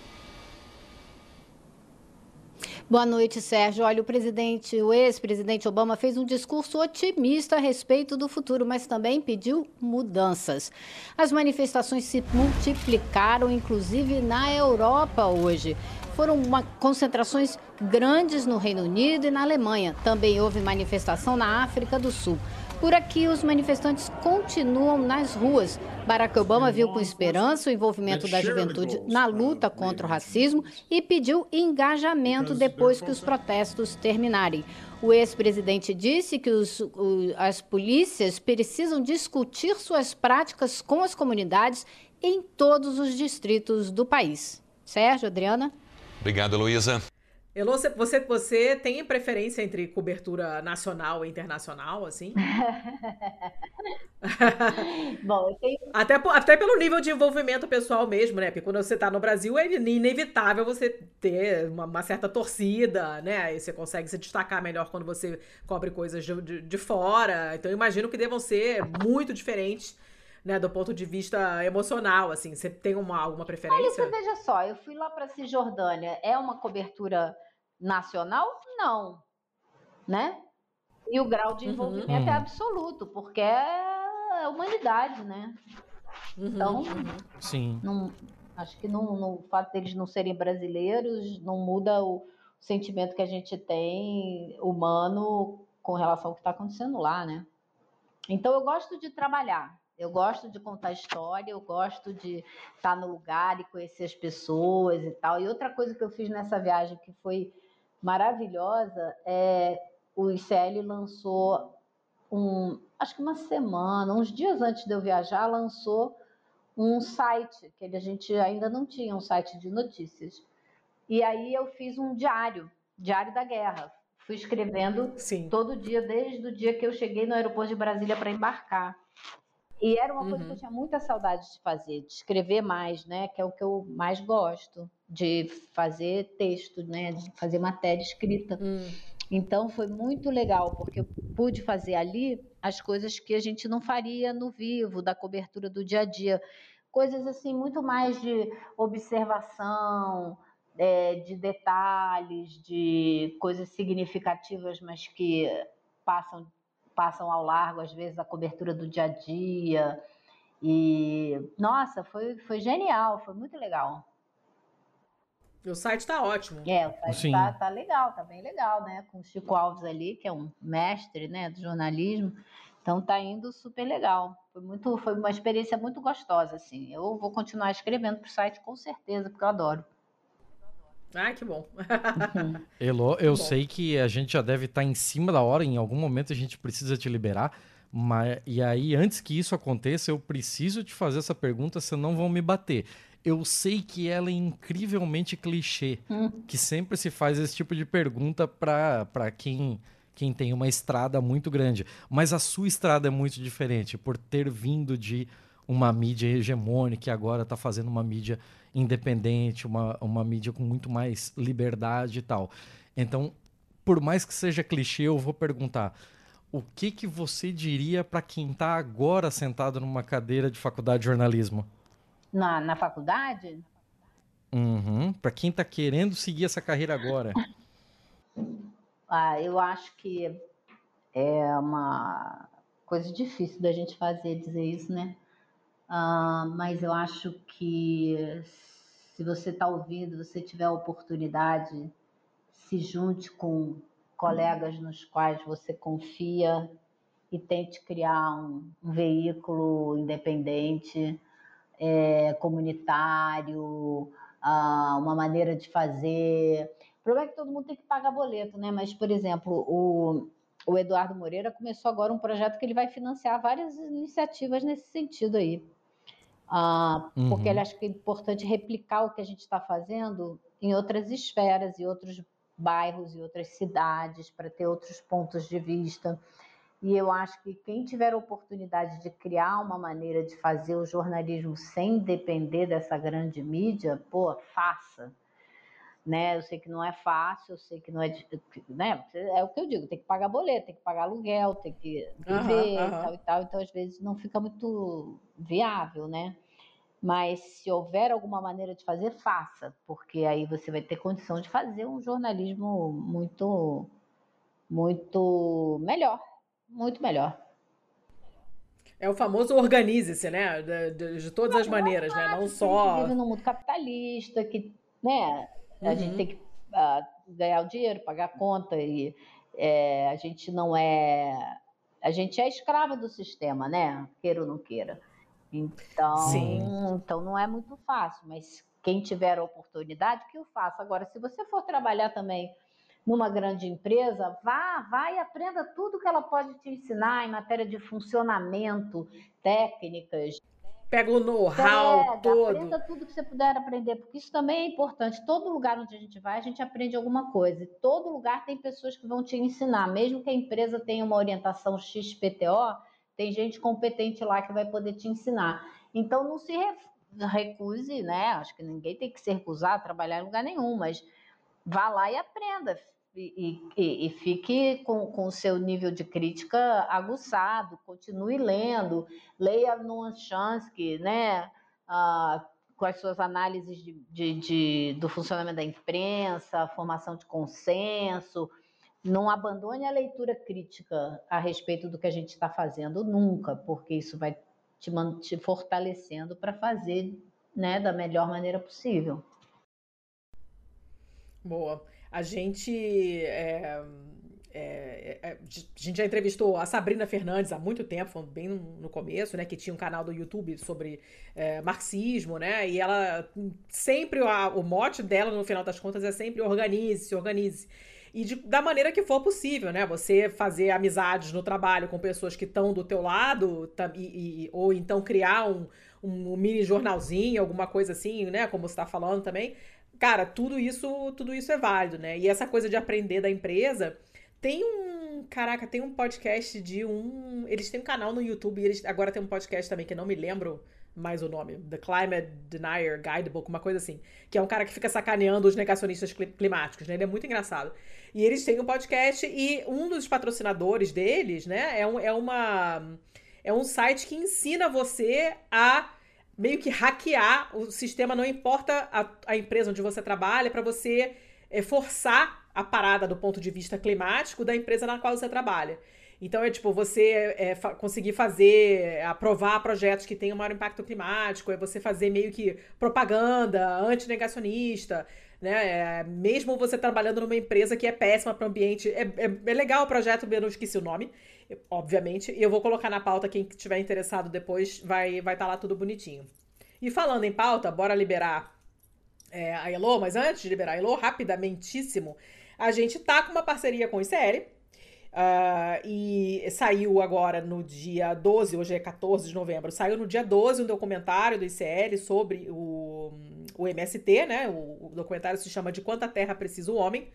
Boa noite, Sérgio. Olha, o presidente, o ex-presidente Obama fez um discurso otimista a respeito do futuro, mas também pediu mudanças. As manifestações se multiplicaram, inclusive na Europa hoje. Foram uma, concentrações grandes no Reino Unido e na Alemanha. Também houve manifestação na África do Sul. Por aqui, os manifestantes continuam nas ruas. Barack Obama viu com esperança o envolvimento da juventude na luta contra o racismo e pediu engajamento depois que os protestos terminarem. O ex-presidente disse que os, as polícias precisam discutir suas práticas com as comunidades em todos os distritos do país. Sérgio, Adriana? Obrigado, Luísa. Elô, você, você tem preferência entre cobertura nacional e internacional, assim? *laughs* *laughs* Bom, tenho... até, até pelo nível de envolvimento pessoal mesmo, né? Porque quando você está no Brasil é inevitável você ter uma, uma, certa torcida, né? Aí você consegue se destacar melhor quando você cobre coisas de, de, de fora. Então eu imagino que devam ser muito diferentes né, do ponto de vista emocional, assim, você tem uma, alguma preferência? Olha, veja só, eu fui lá para Cisjordânia, é uma cobertura nacional? Não, né? E o grau de uhum. envolvimento uhum. é absoluto, porque é humanidade, né? Uhum, então, uhum. sim. Não, acho que não, não, o fato deles não serem brasileiros não muda o sentimento que a gente tem humano com relação ao que está acontecendo lá, né? Então eu gosto de trabalhar, eu gosto de contar história, eu gosto de estar no lugar e conhecer as pessoas e tal. E outra coisa que eu fiz nessa viagem que foi maravilhosa é o ICL lançou um, acho que uma semana, uns dias antes de eu viajar, lançou um site que a gente ainda não tinha um site de notícias. E aí eu fiz um diário, diário da guerra. Fui escrevendo Sim. todo dia, desde o dia que eu cheguei no aeroporto de Brasília para embarcar. E era uma uhum. coisa que eu uhum. tinha muita saudade de fazer, de escrever mais, né? Que é o que eu mais gosto, de fazer texto, né? De fazer matéria escrita. Uhum. Então foi muito legal, porque eu pude fazer ali as coisas que a gente não faria no vivo, da cobertura do dia a dia. Coisas assim, muito mais de observação, é, de detalhes, de coisas significativas, mas que passam, passam ao largo, às vezes, a cobertura do dia a dia. E, nossa, foi, foi genial, foi muito legal. O site está ótimo. É, o site está tá legal, tá bem legal, né? Com o Chico Alves ali, que é um mestre né, do jornalismo. Então tá indo super legal. Foi, muito, foi uma experiência muito gostosa, assim. Eu vou continuar escrevendo para o site com certeza, porque eu adoro. Ah, que bom. *laughs* Elo, eu bom. sei que a gente já deve estar tá em cima da hora, em algum momento a gente precisa te liberar. Mas, e aí, antes que isso aconteça, eu preciso te fazer essa pergunta, senão vão me bater. Eu sei que ela é incrivelmente clichê, hum. que sempre se faz esse tipo de pergunta para quem, quem tem uma estrada muito grande. Mas a sua estrada é muito diferente, por ter vindo de uma mídia hegemônica e agora está fazendo uma mídia independente, uma, uma mídia com muito mais liberdade e tal. Então, por mais que seja clichê, eu vou perguntar: o que, que você diria para quem está agora sentado numa cadeira de faculdade de jornalismo? Na, na faculdade? Uhum, para quem está querendo seguir essa carreira agora. *laughs* ah, eu acho que é uma coisa difícil da gente fazer, dizer isso, né? Uh, mas eu acho que se você está ouvindo, você tiver a oportunidade, se junte com colegas nos quais você confia e tente criar um, um veículo independente, é, comunitário, uh, uma maneira de fazer. O problema é que todo mundo tem que pagar boleto, né? Mas, por exemplo, o, o Eduardo Moreira começou agora um projeto que ele vai financiar várias iniciativas nesse sentido aí. Ah, uhum. Porque ele acha que é importante replicar o que a gente está fazendo em outras esferas e outros bairros e outras cidades para ter outros pontos de vista. E eu acho que quem tiver a oportunidade de criar uma maneira de fazer o jornalismo sem depender dessa grande mídia, pô, faça. Né? Eu sei que não é fácil, eu sei que não é, né? É o que eu digo, tem que pagar boleto, tem que pagar aluguel, tem que viver uhum, uhum. e tal e tal, então às vezes não fica muito viável, né? Mas se houver alguma maneira de fazer, faça, porque aí você vai ter condição de fazer um jornalismo muito, muito melhor, muito melhor. É o famoso organize-se, né? De, de, de todas não, as maneiras, é né? Não só. A gente vive num mundo capitalista que, né? A uhum. gente tem que uh, ganhar o dinheiro, pagar a conta e é, a gente não é. A gente é escrava do sistema, né? Queira ou não queira. Então, Sim. então não é muito fácil, mas quem tiver a oportunidade que o faça. Agora, se você for trabalhar também numa grande empresa, vá, vá e aprenda tudo que ela pode te ensinar em matéria de funcionamento, técnicas. Pega o know-how todo. Aprenda tudo que você puder aprender, porque isso também é importante. Todo lugar onde a gente vai, a gente aprende alguma coisa. E todo lugar tem pessoas que vão te ensinar. Mesmo que a empresa tenha uma orientação XPTO, tem gente competente lá que vai poder te ensinar. Então não se recuse, né? Acho que ninguém tem que se recusar a trabalhar em lugar nenhum, mas vá lá e aprenda. E, e, e fique com, o seu nível de crítica aguçado, continue lendo, leia Noam Chomsky, né? Ah, com as suas análises de, de, de, do funcionamento da imprensa, formação de consenso, não abandone a leitura crítica a respeito do que a gente está fazendo nunca, porque isso vai te, te fortalecendo para fazer né, da melhor maneira possível. Boa. A gente. É, é, é, a gente já entrevistou a Sabrina Fernandes há muito tempo, bem no começo, né? Que tinha um canal do YouTube sobre é, marxismo, né? E ela sempre, a, o mote dela, no final das contas, é sempre organize-se, organize-se e de, da maneira que for possível, né? Você fazer amizades no trabalho com pessoas que estão do teu lado, tá, e, e, ou então criar um, um, mini jornalzinho, alguma coisa assim, né? Como você está falando também. Cara, tudo isso, tudo isso é válido, né? E essa coisa de aprender da empresa tem um. Caraca, tem um podcast de um. Eles têm um canal no YouTube e eles agora tem um podcast também que não me lembro mais o nome, The Climate Denier Guidebook, uma coisa assim, que é um cara que fica sacaneando os negacionistas climáticos, né? Ele é muito engraçado. E eles têm um podcast e um dos patrocinadores deles, né, é, um, é uma é um site que ensina você a meio que hackear o sistema, não importa a, a empresa onde você trabalha, para você é, forçar a parada do ponto de vista climático da empresa na qual você trabalha. Então é tipo você é, fa conseguir fazer, aprovar projetos que tenham maior impacto climático, é você fazer meio que propaganda antinegacionista, né? É, mesmo você trabalhando numa empresa que é péssima para o ambiente. É, é, é, legal o projeto, eu não esqueci o nome, obviamente. E eu vou colocar na pauta, quem estiver interessado depois vai estar vai tá lá tudo bonitinho. E falando em pauta, bora liberar é, a Elo, mas antes de liberar a Elo, rapidamentíssimo, a gente tá com uma parceria com o ICL Uh, e saiu agora no dia 12, hoje é 14 de novembro, saiu no dia 12 um documentário do ICL sobre o, o MST, né? O, o documentário se chama De Quanta Terra Precisa o Homem.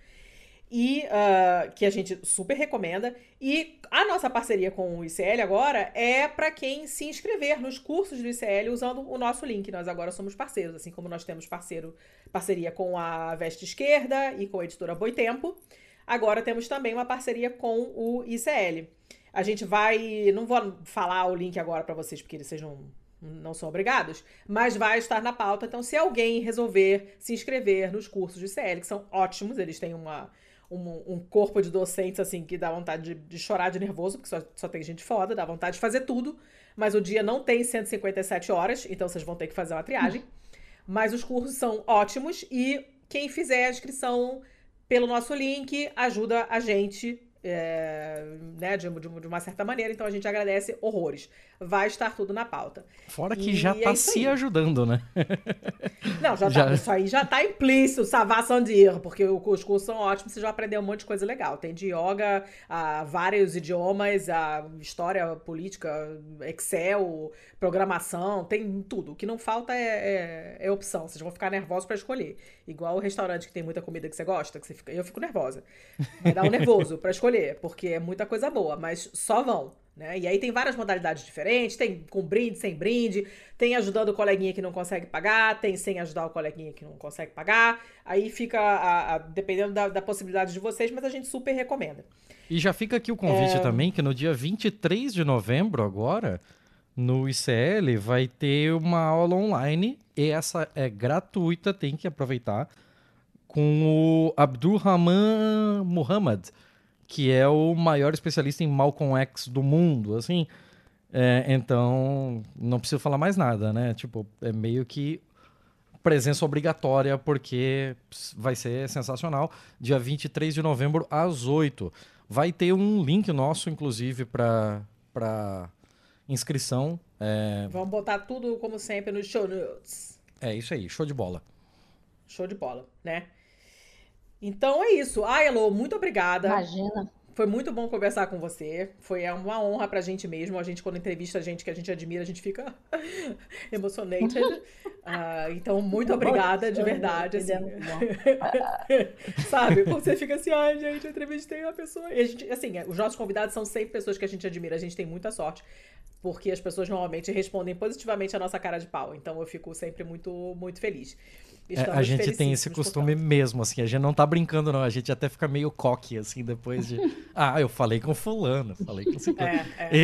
E uh, que a gente super recomenda. E a nossa parceria com o ICL agora é para quem se inscrever nos cursos do ICL usando o nosso link. Nós agora somos parceiros, assim como nós temos parceiro, parceria com a Veste Esquerda e com a editora Boitempo. Agora temos também uma parceria com o ICL. A gente vai. Não vou falar o link agora para vocês, porque vocês não, não são obrigados, mas vai estar na pauta. Então, se alguém resolver se inscrever nos cursos do ICL, que são ótimos, eles têm uma, um, um corpo de docentes assim que dá vontade de, de chorar de nervoso, porque só, só tem gente foda, dá vontade de fazer tudo, mas o dia não tem 157 horas, então vocês vão ter que fazer uma triagem. Mas os cursos são ótimos e quem fizer a inscrição pelo nosso link, ajuda a gente é, né, de, de, uma certa maneira, então a gente agradece horrores. Vai estar tudo na pauta. Fora que e já está é se ajudando, né? *laughs* Não, já, já... Tá, isso aí já está implícito, salvação de erro, porque os cursos são ótimos, você já aprendeu um monte de coisa legal. Tem de yoga, a vários idiomas, a história política, Excel, programação, tem tudo. O que não falta é, é, é opção. Vocês vão ficar nervosos para escolher. Igual o restaurante que tem muita comida que você gosta, que você fica, eu fico nervosa. Vai dar um nervoso para escolher, porque é muita coisa boa, mas só vão. Né? E aí tem várias modalidades diferentes, tem com brinde, sem brinde, tem ajudando o coleguinha que não consegue pagar, tem sem ajudar o coleguinha que não consegue pagar. Aí fica a, a, dependendo da, da, possibilidade de vocês, mas a gente super recomenda. E já fica aqui o convite é... também, que no dia 23 de novembro agora, no ICL, vai ter uma aula online, e essa é gratuita, tem que aproveitar, com o Abdurrahman Muhammad, que é o maior especialista em Malcolm X do mundo, assim. É, então, não preciso falar mais nada, né? Tipo, é meio que presença obrigatória, porque vai ser sensacional. Dia 23 de novembro, às 8. Vai ter um link nosso, inclusive, para inscrição. É... Vamos botar tudo, como sempre, no show notes. É isso aí, show de bola. Show de bola, né? Então é isso. Ai, Elo, muito obrigada. Imagina. Foi muito bom conversar com você. Foi é uma honra pra gente mesmo. A gente, quando entrevista a gente que a gente admira, a gente fica *laughs* emocionated. uh, *laughs* então, muito obrigada, de verdade. Assim. *laughs* Sabe? Você fica assim, ai, gente, eu entrevistei uma pessoa. E a gente, assim, os nossos convidados são sempre pessoas que a gente admira. A gente tem muita sorte. Porque as pessoas normalmente respondem positivamente a nossa cara de pau. Então, eu fico sempre muito, muito feliz. É, a gente tem esse costume portanto. mesmo, assim, a gente não tá brincando, não. A gente até fica meio coque, assim, depois de. Ah, eu falei com fulano, falei com ciclano. É, é,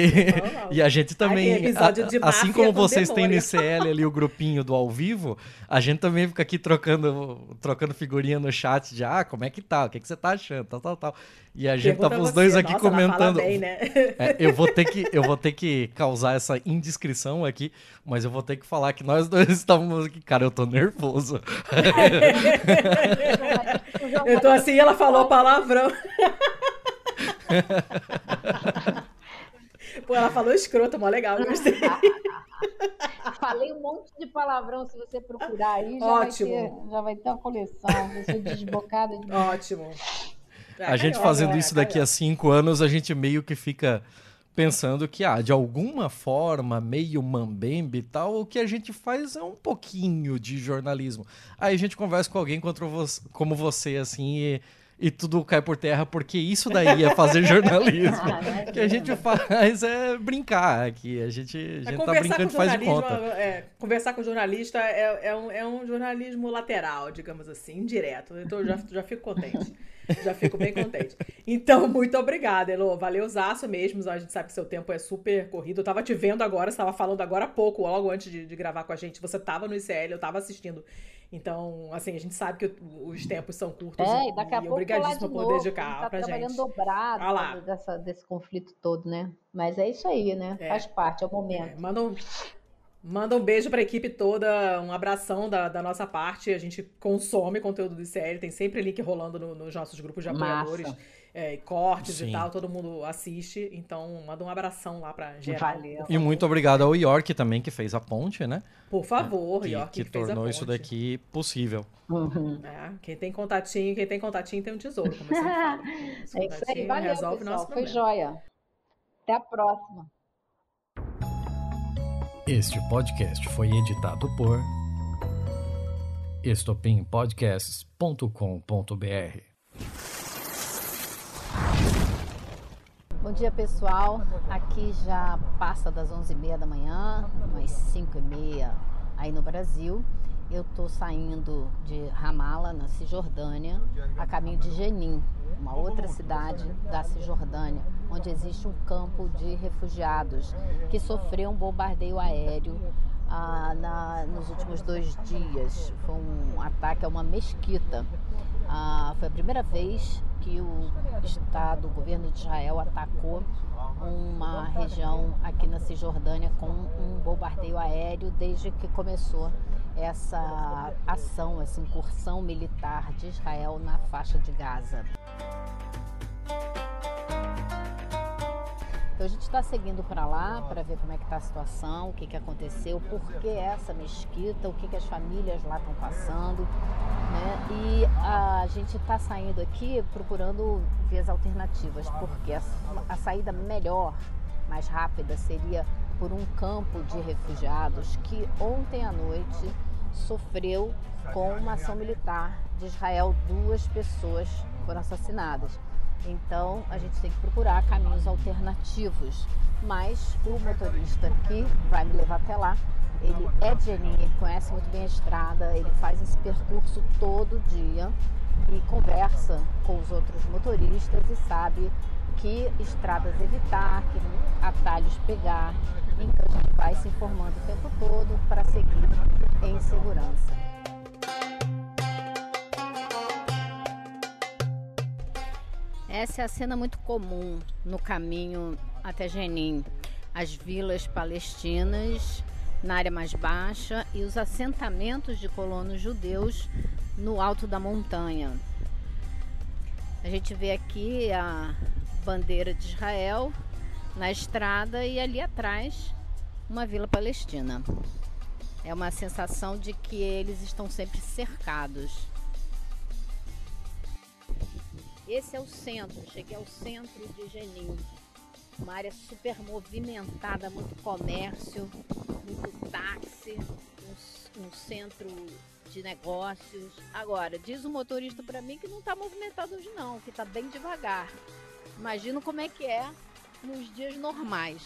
e, e, a gente também. A, assim como vocês têm no ICL ali o grupinho do ao vivo, a gente também fica aqui trocando, trocando figurinha no chat de ah, como é que tá? O que, que você tá achando? Tal, tal, tal. E a gente Pergunta tava os dois aqui Nossa, comentando. Bem, né? é, eu, vou ter que, eu vou ter que causar essa indiscrição aqui, mas eu vou ter que falar que nós dois *laughs* estávamos aqui. Cara, eu tô nervoso. *laughs* eu tô assim, ela falou palavrão. *laughs* Pô, ela falou escroto, mó legal, gostei. *laughs* Falei um monte de palavrão, se você procurar aí, já, Ótimo. Vai, ter, já vai ter uma coleção. Você desbocada de Ótimo. É, a gente fazendo é, isso daqui a cinco anos, a gente meio que fica pensando que, ah, de alguma forma, meio mambembe e tal, o que a gente faz é um pouquinho de jornalismo. Aí a gente conversa com alguém contra você, como você, assim, e, e tudo cai por terra, porque isso daí é fazer *laughs* jornalismo. O que a gente faz é brincar aqui. A gente, a gente é tá brincando faz de conta. É, conversar com jornalista é, é, um, é um jornalismo lateral, digamos assim, indireto. Então já, já fico contente. Já fico bem contente. Então, muito obrigada, Elo. Valeu, Zaço mesmo. A gente sabe que seu tempo é super corrido. Eu tava te vendo agora, você tava falando agora há pouco, logo antes de, de gravar com a gente. Você tava no ICL, eu tava assistindo. Então, assim, a gente sabe que os tempos são curtos. É, e daqui a e pouco obrigadíssimo por dedicar tá pra trabalhando gente. dobrado ah lá. Dessa, desse conflito todo, né? Mas é isso aí, né? É. Faz parte, é o momento. É, manda um, Manda um beijo para a equipe toda, um abração da, da, nossa parte. A gente consome conteúdo do ICL, tem sempre link rolando no, nos nossos grupos de apoiadores, é, cortes Sim. e tal, todo mundo assiste. Então, manda um abração lá para geral. Valeu. E muito obrigado ao York também, que fez a ponte, né? Por favor, é, que, York. Que, que tornou isso daqui possível. Uhum. É, quem tem contatinho, quem tem contatinho tem um tesouro, como eu sempre falo. *laughs* é isso aí, valeu, resolve pessoal. Foi joia. Até a próxima. Este podcast foi editado por estopimpodcasts.com.br. Bom dia, pessoal. Aqui já passa das 11h30 da manhã, umas 5h30 aí no Brasil. Eu estou saindo de Ramala, na Cisjordânia, a caminho de Jenin, uma outra cidade da Cisjordânia, onde existe um campo de refugiados que sofreu um bombardeio aéreo ah, na, nos últimos dois dias. Foi um ataque a uma mesquita. Ah, foi a primeira vez que o Estado, o governo de Israel, atacou uma região aqui na Cisjordânia com um bombardeio aéreo desde que começou essa ação, essa incursão militar de Israel na faixa de Gaza. Então a gente está seguindo para lá para ver como é que está a situação, o que, que aconteceu, por que essa mesquita, o que, que as famílias lá estão passando. Né? E a gente está saindo aqui procurando vias alternativas, porque a, a saída melhor, mais rápida, seria por um campo de refugiados que ontem à noite sofreu com uma ação militar de Israel. Duas pessoas foram assassinadas. Então a gente tem que procurar caminhos alternativos. Mas o motorista que vai me levar até lá, ele é de Jenin, ele conhece muito bem a estrada, ele faz esse percurso todo dia e conversa com os outros motoristas e sabe que estradas evitar, que atalhos pegar. Então a gente vai se informando o tempo todo para seguir em segurança. Essa é a cena muito comum no caminho até Jenin. As vilas palestinas na área mais baixa e os assentamentos de colonos judeus no alto da montanha. A gente vê aqui a bandeira de Israel na estrada e ali atrás uma vila palestina. É uma sensação de que eles estão sempre cercados. Esse é o centro, cheguei ao centro de Genin. Uma área super movimentada, muito comércio, muito táxi, um, um centro de negócios. Agora, diz o motorista para mim que não está movimentado hoje não, que está bem devagar. Imagino como é que é nos dias normais.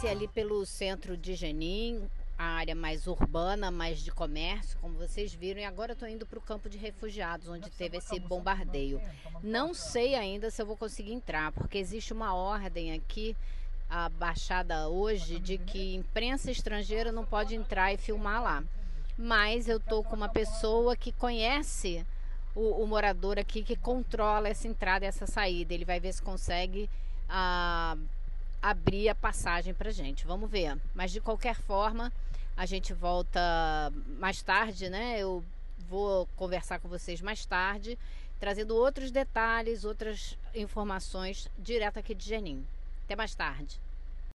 Passei ali pelo centro de Genin, a área mais urbana, mais de comércio, como vocês viram, e agora estou indo para o campo de refugiados, onde teve esse bombardeio. Não sei ainda se eu vou conseguir entrar, porque existe uma ordem aqui a baixada hoje de que imprensa estrangeira não pode entrar e filmar lá. Mas eu tô com uma pessoa que conhece o, o morador aqui que controla essa entrada e essa saída. Ele vai ver se consegue ah, abrir a passagem para gente. Vamos ver. Mas de qualquer forma, a gente volta mais tarde, né? Eu vou conversar com vocês mais tarde, trazendo outros detalhes, outras informações direto aqui de Genin. Até mais tarde.